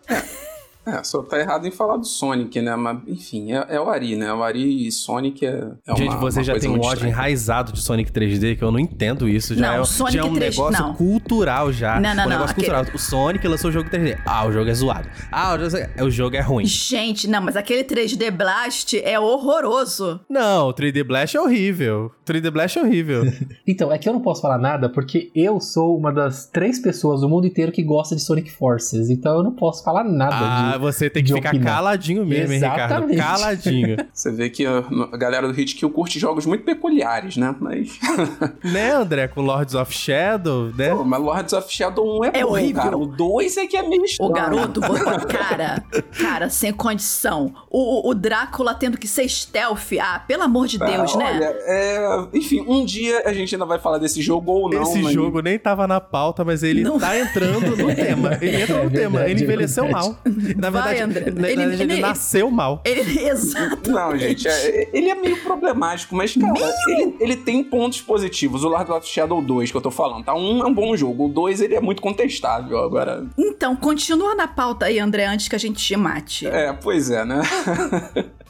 É, só tá errado em falar do Sonic, né? Mas, enfim, é, é o Ari, né? O Ari e Sonic é, é Gente, uma, você uma já coisa tem um ódio estranha. enraizado de Sonic 3D, que eu não entendo isso. Já, Não, é, Sonic já é um 3D negócio não. cultural já. Não, não, um não, negócio aquele- cultural. O Sonic lançou o jogo 3D. Ah, o jogo é zoado. Ah, o jogo é, o jogo é ruim. Gente, não, mas aquele 3D Blast é horroroso. Não, o 3D Blast é horrível. O 3D Blast é horrível. Então, é que eu não posso falar nada porque eu sou uma das três pessoas do mundo inteiro que gosta de Sonic Forces. Então eu não posso falar nada ah, de. Você tem que de ficar opinar. caladinho mesmo, hein, Ricardo? Exatamente. Caladinho. Você vê que a galera do Hit Kill curte jogos muito peculiares, né? Mas. né, André? Com Lords of Shadow, né? Pô, mas Lords of Shadow 1 é, É bom, horrível. cara. O 2 é que é meio estranho. O garoto botou. Cara, cara, sem condição. O, o- Drácula tendo que ser stealth. Ah, pelo amor de Deus, Ah, né? Olha, é, enfim, um dia a gente ainda vai falar desse jogo ou não. Esse mas- jogo nem tava na pauta, mas ele Não. tá entrando no tema. Ele entra É no tema. verdade, Ele é envelheceu verdade. mal. Na Vai, verdade, André. na- Ele- verdade, ele ele- nasceu mal. Ele, exato. Não, gente, é- ele é meio problemático, mas, cara, ele, ele tem pontos positivos. O Lord of Shadow 2 que eu tô falando, tá? Um é um bom jogo, o 2 ele é muito contestável. Agora, Então, continua na pauta aí, André, antes que a gente te mate. é, pois é, né?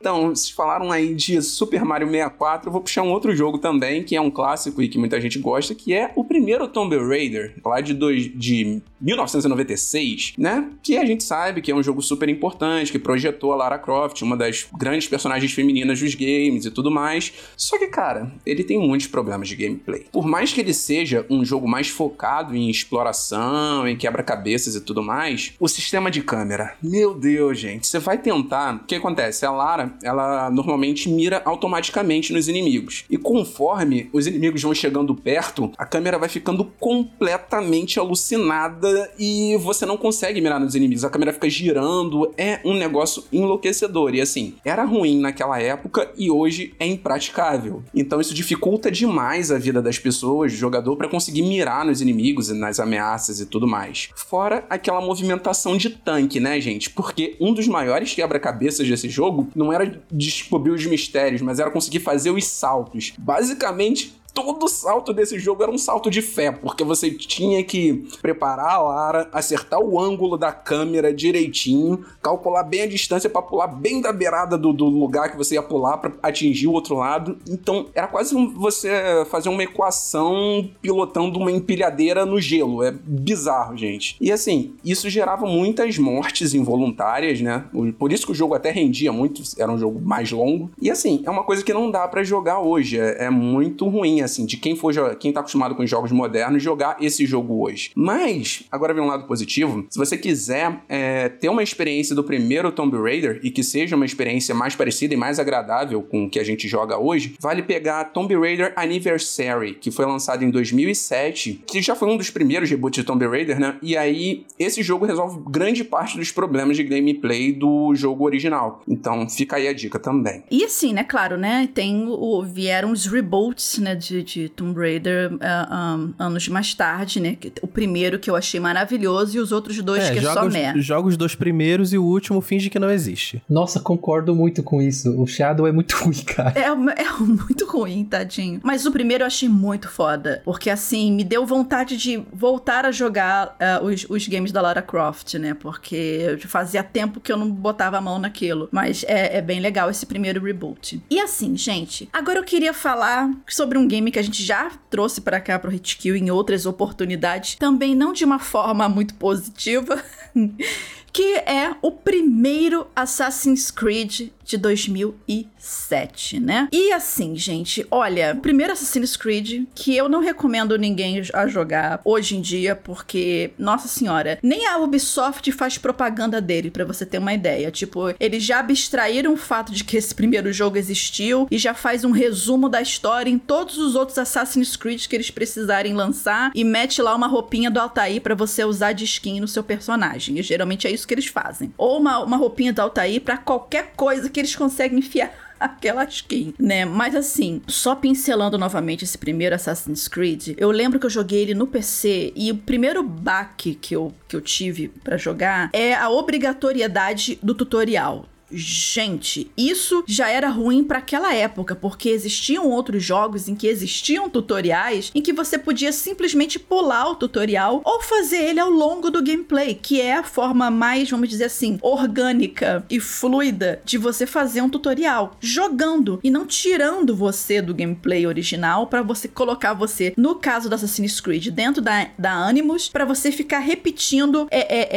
Então, vocês falaram aí de Super Mario 64, eu vou puxar um outro jogo também, que é um clássico e que muita gente gosta, que é o primeiro Tomb Raider, lá de, dois, de 1996, né? Que a gente sabe que é um jogo super importante, que projetou a Lara Croft, uma das grandes personagens femininas dos games e tudo mais. Só que, cara, ele tem muitos problemas de gameplay. Por mais que ele seja um jogo mais focado em exploração, em quebra-cabeças e tudo mais, o sistema de câmera, meu Deus, gente, você vai tentar. O que acontece? A Lara, ela normalmente mira automaticamente nos inimigos. E conforme os inimigos vão chegando perto, a câmera vai ficando completamente alucinada e você não consegue mirar nos inimigos. A câmera fica girando, é um negócio enlouquecedor. E assim, era ruim naquela época e hoje é impraticável. Então isso dificulta demais a vida das pessoas, do jogador, para conseguir mirar nos inimigos e nas ameaças e tudo mais. Fora aquela movimentação de tanque, né, gente? Porque um dos maiores quebra-cabeças desse jogo não era descobrir os mistérios, mas era conseguir fazer os saltos. Basicamente, todo salto desse jogo era um salto de fé, porque você tinha que preparar a Lara, acertar o ângulo da câmera direitinho, calcular bem a distância para pular bem da beirada do, do lugar que você ia pular para atingir o outro lado. Então era quase um- você fazer uma equação pilotando uma empilhadeira no gelo. É bizarro, gente. E assim, isso gerava muitas mortes involuntárias, né? Por isso que o jogo até rendia muito, era um jogo mais longo. E assim, é uma coisa que não dá para jogar hoje. É, é muito ruim, assim, de quem for quem tá acostumado com jogos modernos jogar esse jogo hoje. Mas, agora vem um lado positivo. Se você quiser é, ter uma experiência do primeiro Tomb Raider e que seja uma experiência mais parecida e mais agradável com o que a gente joga hoje, vale pegar Tomb Raider Anniversary, que foi lançado em 2007, que já foi um dos primeiros reboots de Tomb Raider, né? E aí, esse jogo resolve grande parte dos problemas de gameplay do jogo original. Então, fica aí a dica também. E assim, né, claro, né, tem o, vieram os reboots, né, de, de Tomb Raider ah, um, anos mais tarde, né, o primeiro que eu achei maravilhoso e os outros dois que é joga só os, meh. joga os dois primeiros e o último finge que não existe. Nossa, concordo muito com isso. O Shadow é muito ruim, cara. É, é muito ruim, tadinho. Mas o primeiro eu achei muito foda. Porque, assim, me deu vontade de voltar a jogar ah, os, os games da Lara Croft, né? Porque fazia tempo que eu não botava a mão naquilo. Mas é, é bem legal esse primeiro reboot. E assim, gente, agora eu queria falar sobre um game que a gente já trouxe pra cá pro Hitkill em outras oportunidades. Também não de uma forma muito positiva. que é o primeiro Assassin's Creed de 2007, né? E assim, gente, olha, primeiro Assassin's Creed que eu não recomendo ninguém a jogar hoje em dia, porque, nossa senhora, nem a Ubisoft faz propaganda dele, pra você ter uma ideia. Tipo, eles já abstraíram o fato de que esse primeiro jogo existiu e já faz um resumo da história em todos os outros Assassin's Creed que eles precisarem lançar e mete lá uma roupinha do Altair pra você usar de skin no seu personagem. E geralmente é isso que eles fazem. Ou uma, uma roupinha do Altair pra qualquer coisa que eles conseguem enfiar aquela skin, né? Mas assim, só pincelando novamente esse primeiro Assassin's Creed, eu lembro que eu joguei ele no PC e o primeiro baque que eu, que eu tive pra jogar é a obrigatoriedade do tutorial. Gente, isso já era ruim para aquela época, porque existiam outros jogos em que existiam tutoriais em que você podia simplesmente pular o tutorial ou fazer ele ao longo do gameplay, que é a forma mais, vamos dizer assim, orgânica e fluida de você fazer um tutorial, jogando e não tirando você do gameplay original para você colocar você, no caso do Assassin's Creed, dentro da, da Animus, para você ficar repetindo é, é,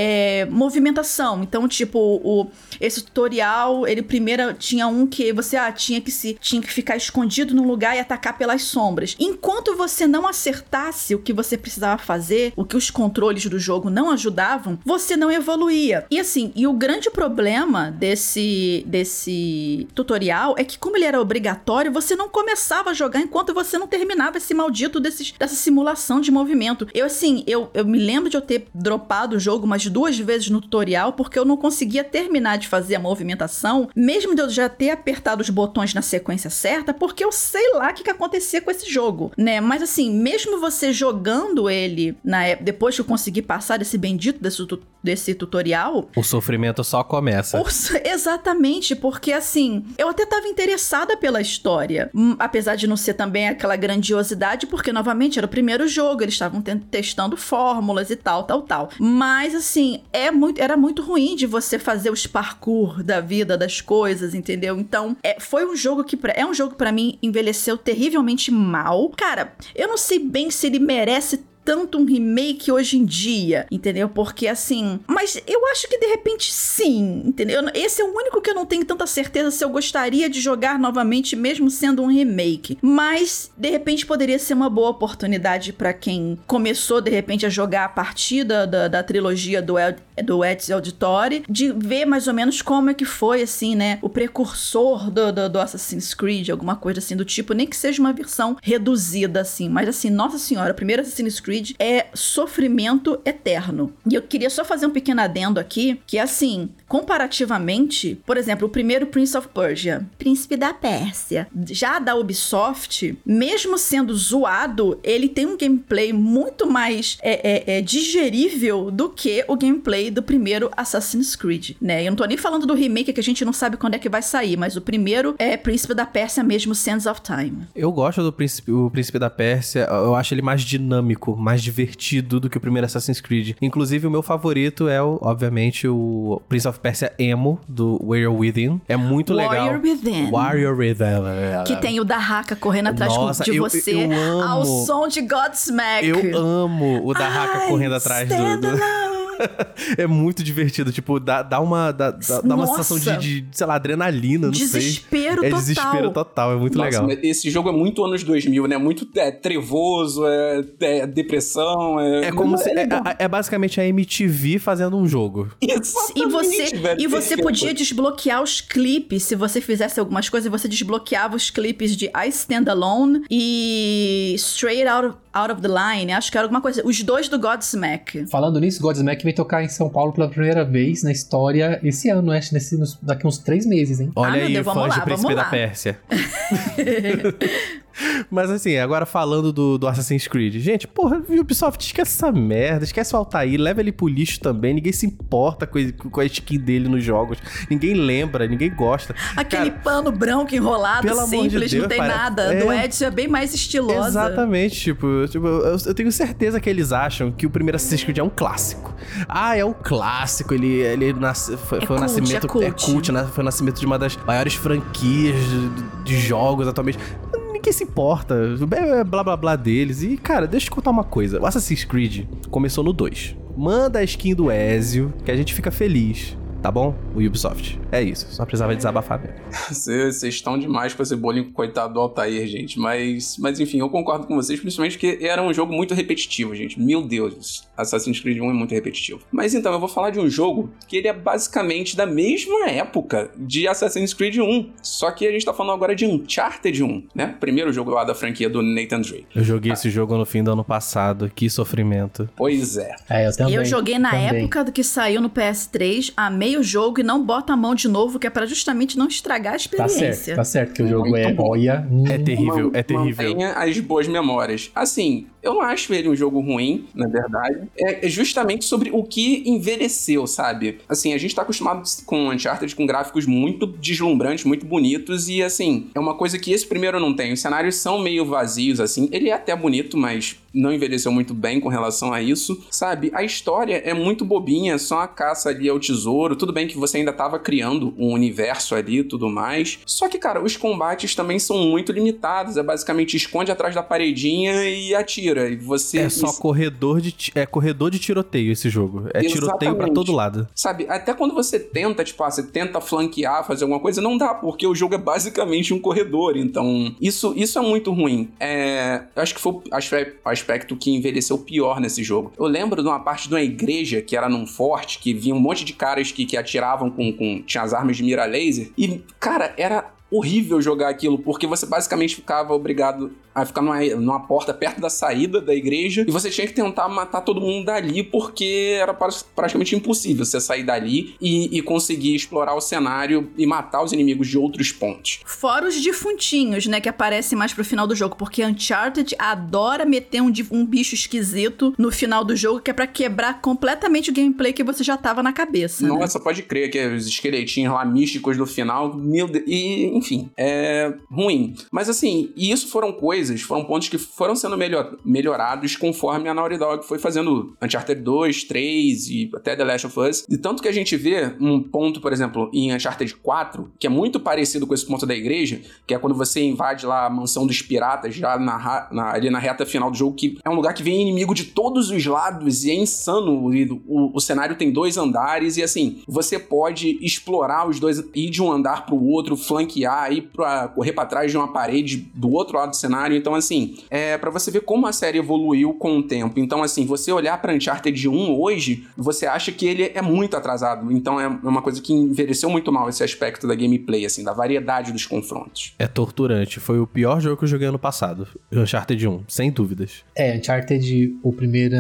é, movimentação. Então, tipo, o, esse tutorial, ele primeiro tinha um que você ah, tinha que se tinha que ficar escondido num lugar e atacar pelas sombras. Enquanto você não acertasse o que você precisava fazer, o que os controles do jogo não ajudavam, você não evoluía. E assim, e o grande problema desse desse tutorial é que como ele era obrigatório, você não começava a jogar enquanto você não terminava esse maldito desses, dessa simulação de movimento. Eu assim, eu, eu me lembro de eu ter dropado o jogo umas duas vezes no tutorial porque eu não conseguia terminar de fazer a movimentação, mesmo de eu já ter apertado os botões na sequência certa, porque eu sei lá o que, que acontecia com esse jogo, né? Mas assim, mesmo você jogando ele na depois que eu consegui passar desse bendito desse, desse tutorial, o sofrimento só começa. O, exatamente, porque assim, eu até tava interessada pela história, hum, apesar de não ser também aquela grandiosidade, porque novamente era o primeiro jogo, eles estavam testando fórmulas e tal, tal, tal. Mas assim, é muito, era muito ruim de você fazer os parkour da vida, das coisas, entendeu? Então, é, foi um jogo que é um jogo para mim envelheceu terrivelmente mal. Cara, eu não sei bem se ele merece tanto um remake hoje em dia, entendeu? Porque assim. Mas eu acho que de repente sim, entendeu? Esse é o único que eu não tenho tanta certeza se eu gostaria de jogar novamente, mesmo sendo um remake. Mas de repente poderia ser uma boa oportunidade para quem começou de repente a jogar a partida da, da trilogia do, El, do Ezio Auditore, de ver mais ou menos como é que foi, assim, né? O precursor do, do, do Assassin's Creed, alguma coisa assim do tipo, nem que seja uma versão reduzida, assim. Mas assim, nossa senhora, o primeiro Assassin's Creed Creed é sofrimento eterno. E eu queria só fazer um pequeno adendo aqui, que é assim, comparativamente, por exemplo, o primeiro Prince of Persia, Príncipe da Pérsia, já da Ubisoft, mesmo sendo zoado, ele tem um gameplay muito mais é, é, é, digerível do que o gameplay do primeiro Assassin's Creed, né? Eu não tô nem falando do remake que a gente não sabe quando é que vai sair, mas o primeiro é Príncipe da Pérsia mesmo, Sands of Time. Eu gosto do Príncipe, o Príncipe da Pérsia, eu acho ele mais dinâmico, mais divertido do que o primeiro Assassin's Creed. Inclusive, o meu favorito é, o, obviamente, o Prince of Persia Emo, do Warrior Within. É muito Warrior legal. Within. Warrior Within. Que tem o da Haka correndo atrás Nossa, de eu, você eu ao som de Godsmack. Eu amo o da Haka correndo atrás do... do... é muito divertido. Tipo, dá, dá uma, dá, dá uma sensação de, de, sei lá, adrenalina, não desespero sei. Total. É desespero total. É muito Nossa, legal. Esse jogo é muito anos 2000, né? Muito é, trevoso, é, é, depressão. É, é como se. É, é, basicamente a MTV fazendo um jogo. Exatamente, e você, velho, e você podia desbloquear os clipes. Se você fizesse algumas coisas, você desbloqueava os clipes de I Stand Alone e Straight Out of, Out of the Line. Acho que era alguma coisa. Os dois do Godsmack. Falando nisso, Godsmack vai tocar em São Paulo pela primeira vez na história esse ano, acho, né? nesse, daqui uns três meses, hein? Olha Ah, aí, Deus, vamos fãs de lá, Príncipe da lá. Pérsia. Mas assim, agora falando do, do Assassin's Creed. Gente, porra, Ubisoft, esquece essa merda, esquece o Altair, leva ele pro lixo também. Ninguém se importa com, com a skin dele nos jogos. Ninguém lembra, ninguém gosta. Aquele Cara, pano branco enrolado, amor de simples, Deus, não tem parece- nada. é. Do Edson é bem mais estilosa. Exatamente, tipo, tipo, eu, eu tenho certeza que eles acham que o primeiro Assassin's Creed é um clássico. Ah, é um clássico, ele, ele nasce, foi, É foi o cult, nascimento. é cult. cult, né? foi o nascimento de uma das maiores franquias de, de jogos atualmente. Ninguém se importa, é blá blá blá deles. E, cara, deixa eu te contar uma coisa: o Assassin's Creed começou no 2. Manda a skin do Ezio, que a gente fica feliz. Tá bom? O Ubisoft. É isso. Só precisava desabafar mesmo. Vocês estão demais com esse bolinho coitado do Altair, gente. Mas, mas enfim, eu concordo com vocês, principalmente que era um jogo muito repetitivo, gente. Meu Deus, Assassin's Creed 1 é muito repetitivo. Mas então, eu vou falar de um jogo que ele é basicamente da mesma época de Assassin's Creed 1. Só que a gente tá falando agora de Uncharted 1, né? Primeiro jogo lá da franquia do Nathan Drake. Eu joguei esse jogo no fim do ano passado. Que sofrimento. Pois é. É, eu também. eu joguei na também. época do que saiu no PS3, amei o jogo e não boto a mão de novo, que é pra justamente não estragar a Tá experiência. certo, tá certo que o jogo Muito é bom. olha. É terrível, é terrível. Mantenha as boas memórias. Assim, eu não acho ele um jogo ruim, na verdade. É é justamente sobre o que envelheceu, sabe? Assim, a gente tá acostumado com Uncharted com gráficos muito deslumbrantes, muito bonitos, e assim, é uma coisa que esse primeiro não tem. Os cenários são meio vazios, assim. Ele é até bonito, mas não envelheceu muito bem com relação a isso, sabe? A história é muito bobinha, só a caça ali ao tesouro. Tudo bem que você ainda tava criando um universo ali e tudo mais. Só que, cara, os combates também são muito limitados. É basicamente esconde atrás da paredinha e atira. E você. É só corredor de, é corredor de tiroteio esse jogo. É tiroteio pra Exatamente. todo lado. Sabe, até quando você tenta, tipo, ah, você tenta flanquear, fazer alguma coisa, não dá, porque o jogo é basicamente um corredor. Então, isso, isso é muito ruim. É, acho que foi o aspe- aspecto que envelheceu pior nesse jogo. Eu lembro de uma parte de uma igreja que era num forte, que vinha um monte de caras que, que atiravam com, com. tinha as armas de mira laser. E, cara, era horrível jogar aquilo, porque você basicamente ficava obrigado a ficar numa, numa porta perto da saída da igreja e você tinha que tentar matar todo mundo dali, porque era pra- praticamente impossível você sair dali e, e conseguir explorar o cenário e matar os inimigos de outros pontos. Fora os defuntinhos, né, que aparecem mais pro final do jogo, porque Uncharted adora meter um, um bicho esquisito no final do jogo, que é pra quebrar completamente o gameplay que você já tava na cabeça. né? Nossa, pode crer que os esqueletinhos lá místicos do final, meu Deus, e enfim, é ruim. Mas assim, e isso foram coisas, foram pontos que foram sendo melhor, melhorados conforme a Naughty Dog foi fazendo Uncharted 2, 3 e até The Last of Us. E tanto que a gente vê um ponto, por exemplo, em Uncharted 4, que é muito parecido com esse ponto da igreja, que é quando você invade lá a mansão dos piratas, já na, na- ali na reta final do jogo, que é um lugar que vem inimigo de todos os lados e é insano. E o, o cenário tem dois andares e assim, você pode explorar os dois, ir de um andar pro outro, flanquear, ir pra correr pra trás de uma parede do outro lado do cenário. Então, assim, é para você ver como a série evoluiu com o tempo. Então, assim, você olhar pra Uncharted 1 hoje, você acha que ele é muito atrasado. Então, é uma coisa que envelheceu muito mal esse aspecto da gameplay, assim, da variedade dos confrontos. É torturante. Foi o pior jogo que eu joguei ano passado. Uncharted 1, sem dúvidas. É, Uncharted, o primeiro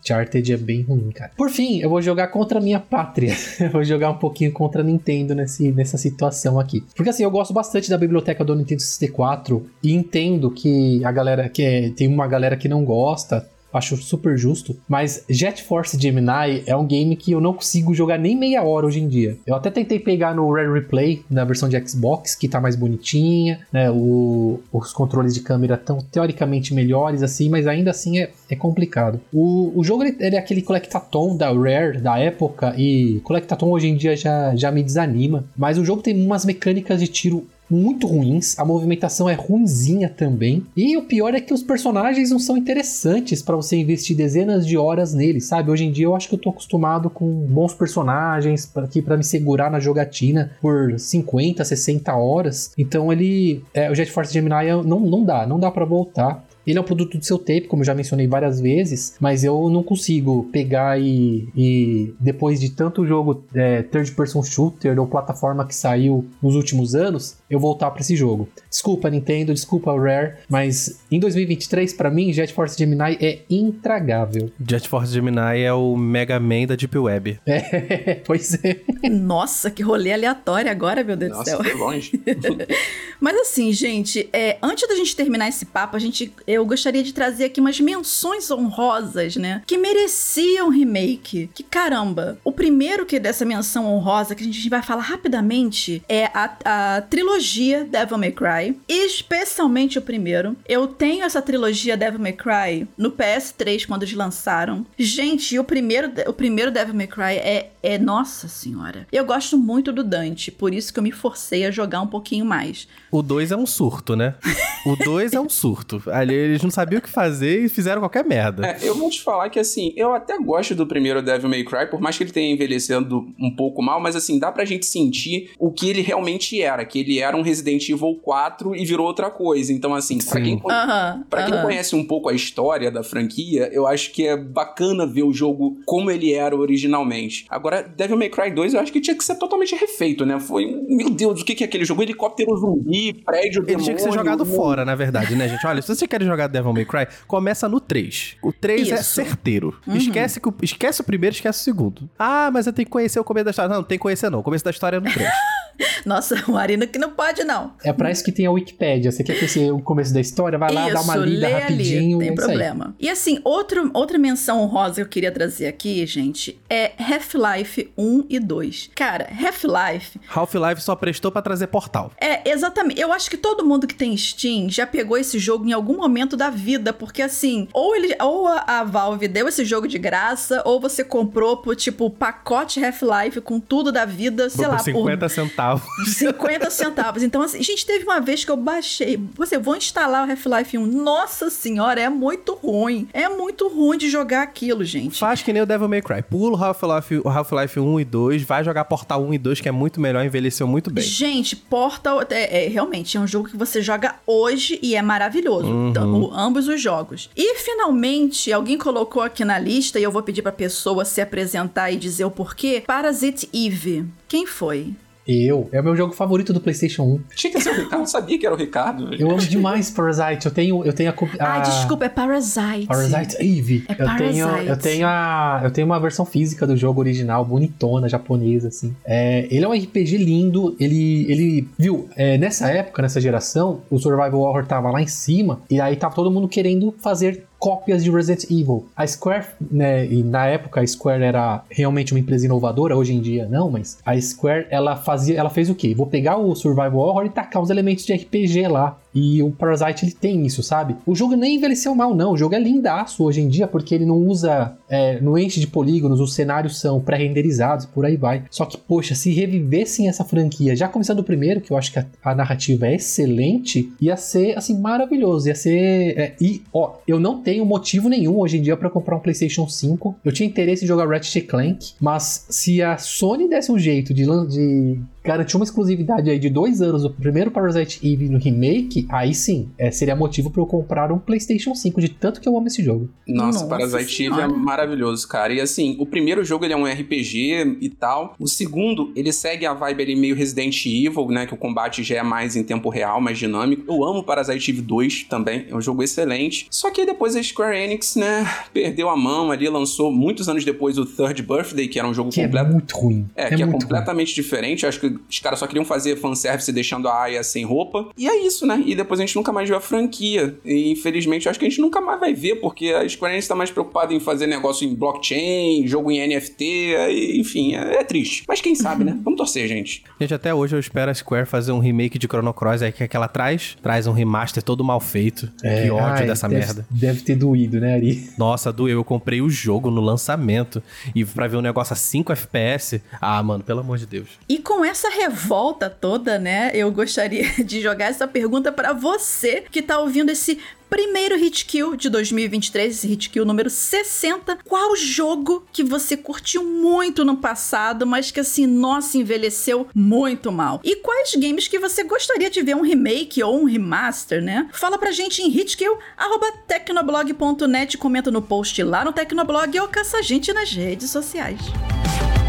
Uncharted é bem ruim, cara. Por fim, eu vou jogar contra a minha pátria. eu vou jogar um pouquinho contra a Nintendo nesse, nessa situação aqui. Porque assim, eu gosto bastante da biblioteca do Nintendo 64 e entendo que a galera que é, tem uma galera que não gosta. Acho super justo, mas Jet Force Gemini é um game que eu não consigo jogar nem meia hora hoje em dia. Eu até tentei pegar no Rare Replay, na versão de Xbox, que tá mais bonitinha, né? O- os controles de câmera estão teoricamente melhores, assim, mas ainda assim é, é complicado. O, o jogo ele, ele é aquele Collectathon da Rare da época, e Collectathon hoje em dia já, já me desanima, mas o jogo tem umas mecânicas de tiro muito ruins, a movimentação é ruinzinha também. E o pior é que os personagens não são interessantes pra você investir dezenas de horas neles, sabe? Hoje em dia eu acho que eu tô acostumado com bons personagens aqui para me segurar na jogatina por 50, 60 horas. Então ele, é, o Jet Force Gemini não, não dá, não dá pra voltar. Ele é um produto do seu tape, como eu já mencionei várias vezes, mas eu não consigo pegar e, e depois de tanto jogo é, third person shooter ou plataforma que saiu nos últimos anos, eu voltar pra esse jogo. Desculpa Nintendo, desculpa Rare, mas em 2023 pra mim Jet Force Gemini é intragável. Jet Force Gemini é o Mega Man da Deep Web. É, pois é. Nossa, que rolê aleatório agora, meu Deus do Nossa, céu. foi longe. Mas assim, gente, é, antes da gente terminar esse papo, a gente, eu gostaria de trazer aqui umas menções honrosas, né? Que mereciam remake. Que caramba, o primeiro que dessa menção honrosa que a gente vai falar rapidamente é a, a trilogia Devil May Cry, especialmente o primeiro. Eu tenho essa trilogia Devil May Cry no PS3 quando eles lançaram. Gente, o primeiro, o primeiro Devil May Cry é, é nossa senhora. Eu gosto muito do Dante, por isso que eu me forcei a jogar um pouquinho mais. O 2 é um surto, né? O 2 é um surto. Ali eles não sabiam o que fazer e fizeram qualquer merda. É, eu vou te falar que assim, eu até gosto do primeiro Devil May Cry, por mais que ele tenha envelhecido um pouco mal, mas assim, dá pra gente sentir o que ele realmente era, que ele era era um Resident Evil 4 e virou outra coisa. Então, assim, pra quem, con- pra quem conhece um pouco a história da franquia, eu acho que é bacana ver o jogo como ele era originalmente. Agora, Devil May Cry 2, eu acho que tinha que ser totalmente refeito, né? Foi, meu Deus, o que que é aquele jogo? Helicóptero zumbi, prédio, Ele tinha que ser demônio, jogado um- fora, na verdade, né, gente? Olha, se você quer jogar Devil May Cry, começa no 3. O 3 é Isso. certeiro. Esquece, que o- esquece o primeiro, esquece o segundo. Ah, mas eu tenho que conhecer o começo da história. Não, não tem que conhecer não. O começo da história é no 3. Nossa, o Arina que não pode, não. É pra isso que tem a Wikipédia. Você quer conhecer o começo da história? Vai lá, dá uma lida lê rapidinho. ali, é tem isso aí. problema. E assim, outro, outra menção honrosa que eu queria trazer aqui, gente, é Half-Life 1 e 2. Cara, Half-Life Half-Life só prestou pra trazer portal. é exatamente. Eu acho que todo mundo que tem Steam já pegou esse jogo em algum momento da vida, porque assim, ou ele, ou a, a Valve deu esse jogo de graça, ou você comprou por tipo pacote Half-Life com tudo da vida, sei por lá, 50 centavos. Por 50 centavos. Então, assim, gente, teve uma vez que eu baixei. Você, vou instalar o Half-Life 1. Nossa senhora, é muito ruim. É muito ruim de jogar aquilo, gente. Faz que nem o Devil May Cry. Pula o Half-Life Half-Life 1 e 2, vai jogar Portal 1 e 2, que é muito melhor, envelheceu muito bem. Gente, Portal é, é, realmente é um jogo que você joga hoje e é maravilhoso. Então, o- ambos os jogos. E finalmente, alguém colocou aqui na lista, e eu vou pedir pra pessoa se apresentar e dizer o porquê. Parasite Eve. Quem foi? Eu. É o meu jogo favorito do PlayStation 1. Tinha que ser o Ricardo, eu sabia que era o Ricardo. Eu amo demais Parasite. Eu tenho, eu tenho a. co- Ah, a- desculpa, é Parasite. Parasite Eve. É eu tenho, Parasite. eu tenho a, eu tenho uma versão física do jogo original, bonitona, japonesa assim. É, ele é um RPG lindo. Ele, ele viu é, nessa época, nessa geração, o survival horror tava lá em cima e aí tava todo mundo querendo fazer cópias de Resident Evil. A Square, né, e na época a Square era realmente uma empresa inovadora, hoje em dia não, mas a Square ela fazia, ela fez o quê? Vou pegar o survival horror e tacar os elementos de RPG lá. E o Parasite ele tem isso, sabe? O jogo nem envelheceu mal, não. O jogo é lindaço hoje em dia, porque ele não usa. É, não enche de polígonos, os cenários são pré-renderizados, por aí vai. Só que, poxa, se revivessem essa franquia, já começando do primeiro, que eu acho que a, a narrativa é excelente, ia ser, assim, maravilhoso. Ia ser. é, e, ó, eu não tenho motivo nenhum hoje em dia pra comprar um PlayStation 5. Eu tinha interesse em jogar Ratchet Clank, mas se a Sony desse um jeito de, de garantir uma exclusividade aí de dois anos do primeiro Parasite Eve no remake, aí sim, é, seria motivo pra eu comprar um PlayStation 5, de tanto que eu amo esse jogo. Nossa, Nossa Parasite Eve é Senhora. maravilhoso, cara. E assim, o primeiro jogo ele é um RPG e tal. O segundo, ele segue a vibe ali meio Resident Evil, né? Que o combate já é mais em tempo real, mais dinâmico. Eu amo Parasite Eve 2 também, é um jogo excelente. Só que aí depois a Square Enix, né, perdeu a mão ali, lançou muitos anos depois o Third Birthday, que era um jogo Que completo. é muito ruim. É, que é muito ruim. completamente diferente. Acho que os caras só queriam fazer fanservice deixando a Aya sem roupa. E é isso, né? E depois a gente nunca mais viu a franquia. E infelizmente eu acho que a gente nunca mais vai ver, porque a Square Enix tá mais preocupada em fazer negócio em blockchain, jogo em NFT, e, enfim, é, é triste. Mas quem sabe, né? Vamos torcer, gente. Gente, até hoje eu espero a Square fazer um remake de Chrono Cross aí que, é que ela traz. Traz um remaster todo mal feito. É, que ódio ai, dessa deve- merda. Deve ter doído, né, Ari? Nossa, doeu. Eu comprei o jogo no lançamento. E pra ver um negócio a 5 FPS. Ah, mano, pelo amor de Deus. E com essa revolta toda, né, eu gostaria de jogar essa pergunta pra você que tá ouvindo esse primeiro Hit Kill de 2023, esse Hit Kill número 60. Qual jogo que você curtiu muito no passado, mas que assim, nossa, envelheceu muito mal? E quais games que você gostaria de ver um remake ou um remaster, né? Fala pra gente em hitkill@tecnoblog.net, comenta no post lá no Tecnoblog ou caça a gente nas redes sociais. E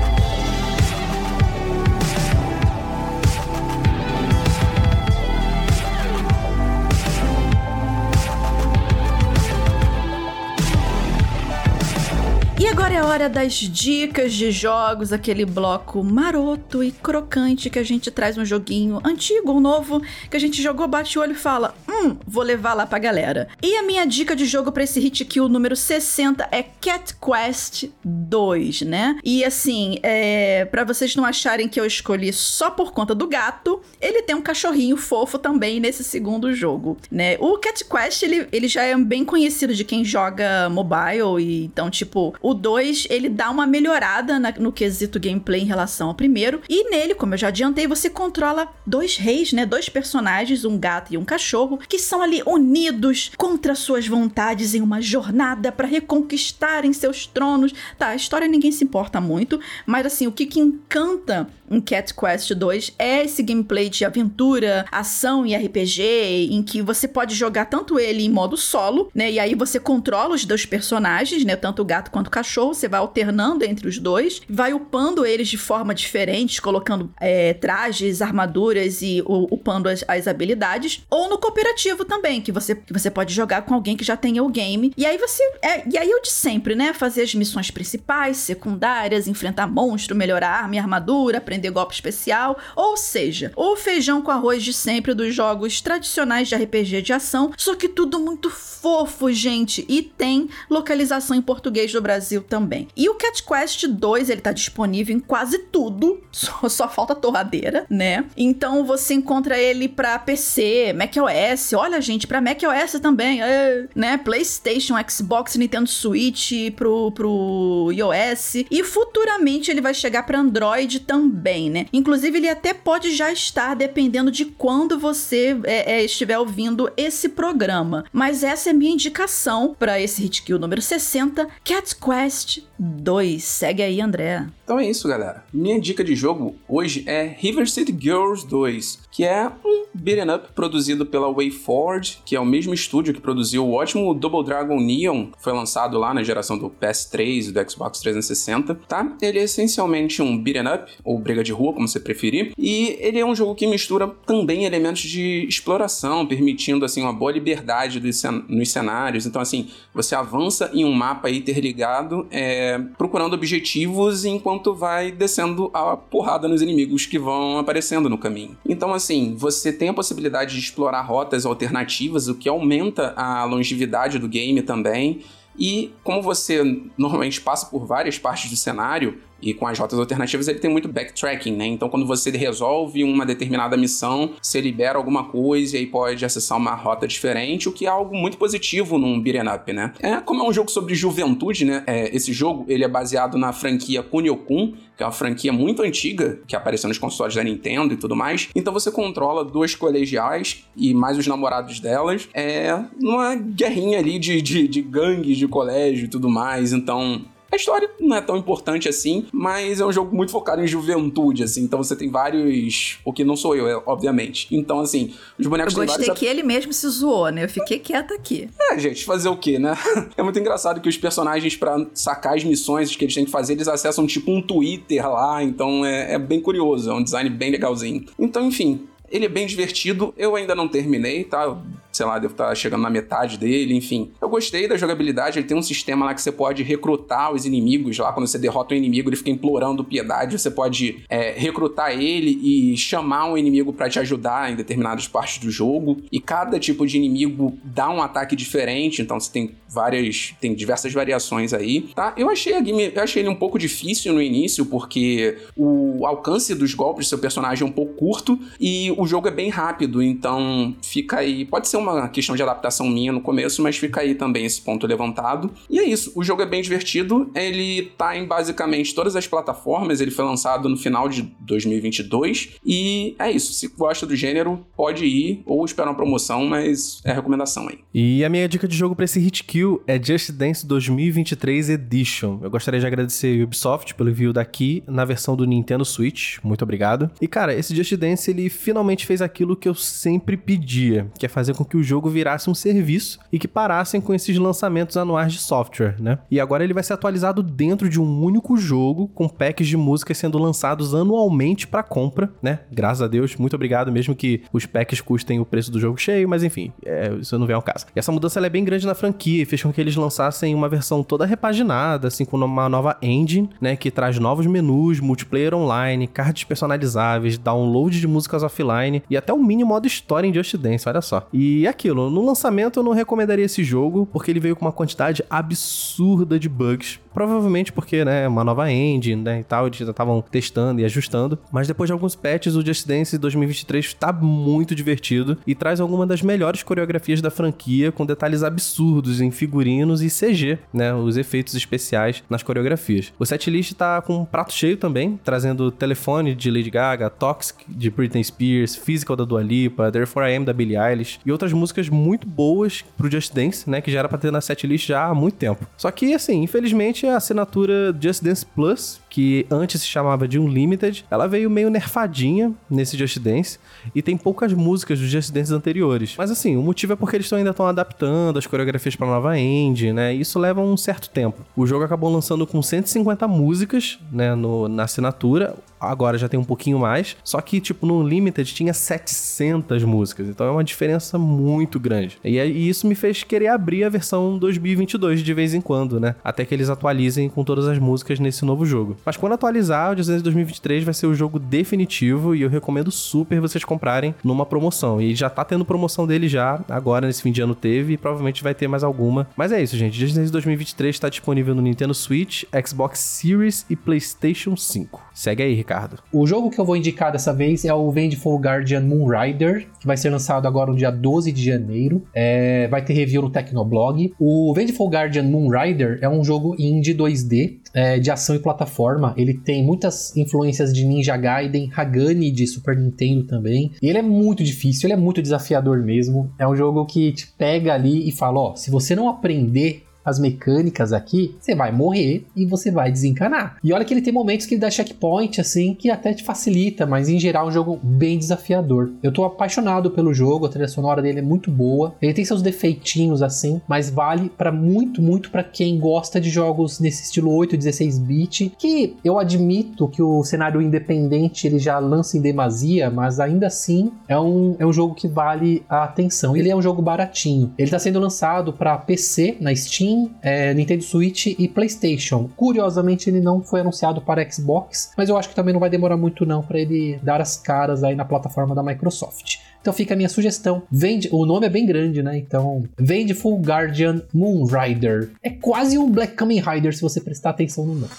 agora é a hora das dicas de jogos, aquele bloco maroto e crocante que a gente traz um joguinho antigo ou novo que a gente jogou, bate o olho e fala: Hum, vou levar lá pra galera. E a minha dica de jogo pra esse hit kill número 60 é Cat Quest 2, né? E assim, é, para vocês não acharem que eu escolhi só por conta do gato, ele tem um cachorrinho fofo também nesse segundo jogo, né? O Cat Quest, ele, ele já é bem conhecido de quem joga mobile e então, tipo, o 2, ele dá uma melhorada na- no quesito gameplay em relação ao primeiro. E nele, como eu já adiantei, você controla dois reis, né? Dois personagens, um gato e um cachorro, que são ali unidos contra suas vontades em uma jornada para reconquistarem seus tronos. Tá, a história ninguém se importa muito, mas assim, o que, que encanta em Cat Quest 2 é esse gameplay de aventura, ação e RPG, em que você pode jogar tanto ele em modo solo, né? E aí você controla os dois personagens, né? Tanto o gato quanto o cachorro, você vai alternando entre os dois, vai upando eles de forma diferente, colocando é, trajes, armaduras e upando as, as habilidades. Ou no cooperativo também, que você, que você pode jogar com alguém que já tenha o game. E aí você. É, e aí eu de sempre, né? Fazer as missões principais, secundárias, enfrentar monstro, melhorar arma e armadura, aprender golpe especial. Ou seja, o feijão com arroz de sempre dos jogos tradicionais de RPG de ação, só que tudo muito fofo, gente. E tem localização em português do Brasil também. E o Cat Quest 2, ele tá disponível em quase tudo, só, só falta torradeira, né? Então você encontra ele para PC, macOS, olha gente, para macOS também, é, né? PlayStation, Xbox, Nintendo Switch, pro, pro iOS e futuramente ele vai chegar para Android também, né? Inclusive ele até pode já estar, dependendo de quando você é, é, estiver ouvindo esse programa. Mas essa é minha indicação para esse Hit Kill número 60, Cat Quest 2. Segue aí, André. Então é isso, galera. Minha dica de jogo hoje é River City Girls 2, que é um beat'em up produzido pela WayForward, que é o mesmo estúdio que produziu o ótimo Double Dragon Neon, foi lançado lá na geração do PS3 e do Xbox 360, tá? Ele é essencialmente um beat'em up, ou briga de rua, como você preferir, e ele é um jogo que mistura também elementos de exploração, permitindo, assim, uma boa liberdade nos cenários. Então, assim, você avança em um mapa interligado, é, procurando objetivos enquanto enquanto vai descendo a porrada nos inimigos que vão aparecendo no caminho. Então, assim, você tem a possibilidade de explorar rotas alternativas, o que aumenta a longevidade do game também. E como você normalmente passa por várias partes do cenário, e com as rotas alternativas ele tem muito backtracking, né? Então quando você resolve uma determinada missão, você libera alguma coisa e aí pode acessar uma rota diferente, o que é algo muito positivo num beat'em up, né? É, como é um jogo sobre juventude, né? É, esse jogo ele é baseado na franquia Kunio-kun, que é uma franquia muito antiga, que apareceu nos consoles da Nintendo e tudo mais. Então você controla duas colegiais e mais os namorados delas, é numa guerrinha ali de, de, de gangues de colégio e tudo mais. Então a história não é tão importante assim, mas é um jogo muito focado em juventude, assim. Então você tem vários. O que não sou eu, é, obviamente. Então, assim, os bonecos Eu gostei vários... que ele mesmo se zoou, né? Eu fiquei quieta aqui. É, gente, fazer o quê, né? É muito engraçado que os personagens, para sacar as missões que eles têm que fazer, eles acessam tipo um Twitter lá. Então é, é bem curioso. É um design bem legalzinho. Então, enfim, ele é bem divertido. Eu ainda não terminei, tá? Sei lá, devo estar chegando na metade dele, enfim. Eu gostei da jogabilidade, ele tem um sistema lá que você pode recrutar os inimigos lá, quando você derrota um inimigo, ele fica implorando piedade, você pode é, recrutar ele e chamar um inimigo para te ajudar em determinadas partes do jogo, e cada tipo de inimigo dá um ataque diferente, então você tem várias, tem diversas variações aí, tá? Eu achei a game, eu achei ele um pouco difícil no início, porque o alcance dos golpes do seu personagem é um pouco curto, e o jogo é bem rápido, então fica aí, pode ser uma questão de adaptação minha no começo, mas fica aí também esse ponto levantado. E é isso, o jogo é bem divertido, ele tá em basicamente todas as plataformas, ele foi lançado no final de 2022, e é isso, se gosta do gênero, pode ir ou esperar uma promoção, mas é recomendação aí. E a minha dica de jogo para esse Hit Kill é Just Dance 2023 Edition. Eu gostaria de agradecer a Ubisoft pelo envio daqui na versão do Nintendo Switch, muito obrigado. E cara, esse Just Dance ele finalmente fez aquilo que eu sempre pedia, que é fazer com que o jogo virasse um serviço e que parassem com esses lançamentos anuais de software, né? E agora ele vai ser atualizado dentro de um único jogo, com packs de músicas sendo lançados anualmente para compra, né? Graças a Deus, muito obrigado, mesmo que os packs custem o preço do jogo cheio, mas enfim, é, isso não vem ao caso. E essa mudança é bem grande na franquia e fez com que eles lançassem uma versão toda repaginada, assim, com uma nova engine, né? Que traz novos menus, multiplayer online, cards personalizáveis, download de músicas offline e até o mini modo história em Just Dance, olha só. E e aquilo, no lançamento eu não recomendaria esse jogo, porque ele veio com uma quantidade absurda de bugs. Provavelmente porque, né, uma nova engine, né, e tal, eles estavam testando e ajustando. Mas depois de alguns patches, o Just Dance 2023 está muito divertido e traz alguma das melhores coreografias da franquia, com detalhes absurdos em figurinos e CG, né, os efeitos especiais nas coreografias. O setlist tá com um prato cheio também, trazendo telefone de Lady Gaga, Toxic de Britney Spears, Physical da Dua Lipa, Therefore I Am da Billie Eilish e outras músicas muito boas pro Just Dance, né, que já era pra ter na setlist já há muito tempo. Só que, assim, infelizmente a assinatura Just Dance Plus que antes se chamava de Unlimited. Ela veio meio nerfadinha nesse Just Dance e tem poucas músicas dos Just Dance anteriores. Mas assim, o motivo é porque eles ainda estão adaptando as coreografias para nova engine, né? Isso leva um certo tempo. O jogo acabou lançando com 150 músicas, né, no, na assinatura. Agora já tem um pouquinho mais. Só que, tipo, no Unlimited tinha 700 músicas. Então é uma diferença muito grande. E, e isso me fez querer abrir a versão 2022 de vez em quando, né? Até que eles atualizem com todas as músicas nesse novo jogo. Mas quando atualizar, o Just Dance 2023 vai ser o jogo definitivo e eu recomendo super vocês comprarem numa promoção. E já tá tendo promoção dele já, agora nesse fim de ano teve e provavelmente vai ter mais alguma. Mas é isso, gente. Just Dance 2023 está disponível no Nintendo Switch, Xbox Series e PlayStation 5. Segue aí, Ricardo. O jogo que eu vou indicar dessa vez é o Vengeful Guardian Moonrider, que vai ser lançado agora no dia 12 de janeiro. É, vai ter review no Tecnoblog. O Vengeful Guardian Moonrider é um jogo indie 2D é, de ação e plataforma. Ele tem muitas influências de Ninja Gaiden, Hagani de Super Nintendo também. E ele é muito difícil, ele é muito desafiador mesmo. É um jogo que te pega ali e fala: ó, se você não aprender as mecânicas aqui, você vai morrer e você vai desencanar. E olha que ele tem momentos que ele dá checkpoint, assim, que até te facilita, mas em geral é um jogo bem desafiador. Eu tô apaixonado pelo jogo, a trilha sonora dele é muito boa. Ele tem seus defeitinhos, assim, mas vale para muito, muito para quem gosta de jogos nesse estilo 8, 16 bit, que eu admito que o cenário independente ele já lança em demasia, mas ainda assim é um, é um jogo que vale a atenção. Ele é um jogo baratinho. Ele tá sendo lançado para PC na Steam É, Nintendo Switch e PlayStation. Curiosamente, ele não foi anunciado para Xbox, mas eu acho que também não vai demorar muito não para ele dar as caras aí na plataforma da Microsoft. Então fica a minha sugestão. Vende, o nome é bem grande, né? Então, vende Full Guardian Moonrider. É quase um Black Kamen Rider se você prestar atenção no nome.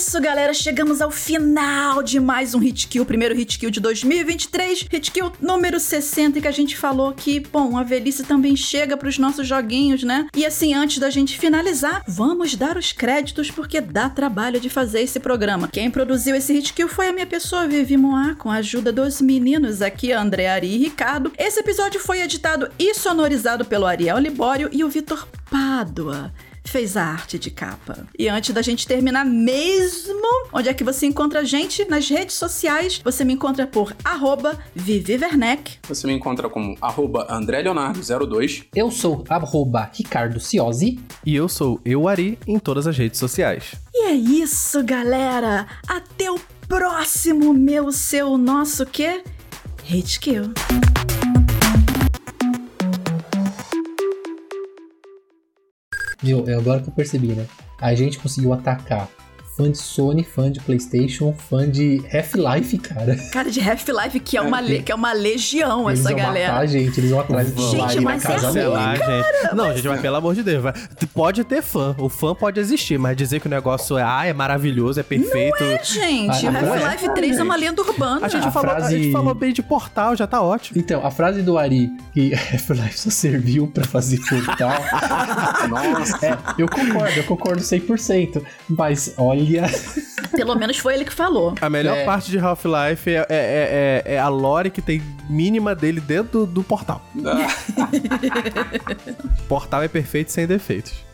Isso, galera, chegamos ao final de mais um Hit Kill, o primeiro Hit Kill de 2023, Hit Kill número 60, que a gente falou que, bom, a velhice também chega para os nossos joguinhos, né? E assim, antes da gente finalizar, vamos dar os créditos porque dá trabalho de fazer esse programa. Quem produziu esse Hit Kill foi a minha pessoa, Vivi Moá, com a ajuda dos meninos aqui, André Ari e Ricardo. Esse episódio foi editado e sonorizado pelo Ariel Libório e o Vitor Pádua fez a arte de capa. E antes da gente terminar mesmo, onde é que você encontra a gente? Nas redes sociais, você me encontra por arroba Vivi Werneck. Você me encontra como arroba André Leonardo02. Eu sou arroba Ricardo Ciosi. E eu sou Euari em todas as redes sociais. E é isso, galera! Até o próximo meu, seu, nosso quê? Hate Kill. Viu? É agora que eu percebi, né? A gente conseguiu atacar fã de Sony, fã de PlayStation, fã de Half-Life, cara. Cara, de Half-Life, que, é uma que é uma legião eles essa vão galera. Matar, gente, eles vão atrás de Gente, mas é lá, gente. Não, gente, mas pelo amor de Deus, vai. pode ter fã. O fã pode existir, mas dizer que o negócio é, ah, é maravilhoso, é perfeito. Não é, gente. Ah, Half-Life é. 3 é uma lenda urbana. A gente, a falou, frase... a gente falou bem de portal, já tá ótimo. Então, a frase do Ari, que Half-Life só serviu pra fazer portal. Nossa. É, eu concordo, eu concordo 100%. Mas olha. Pelo menos foi ele que falou. A melhor é. parte de Half-Life é, é, é, é, a lore que tem mínima dele dentro do, do portal. portal é perfeito sem defeitos.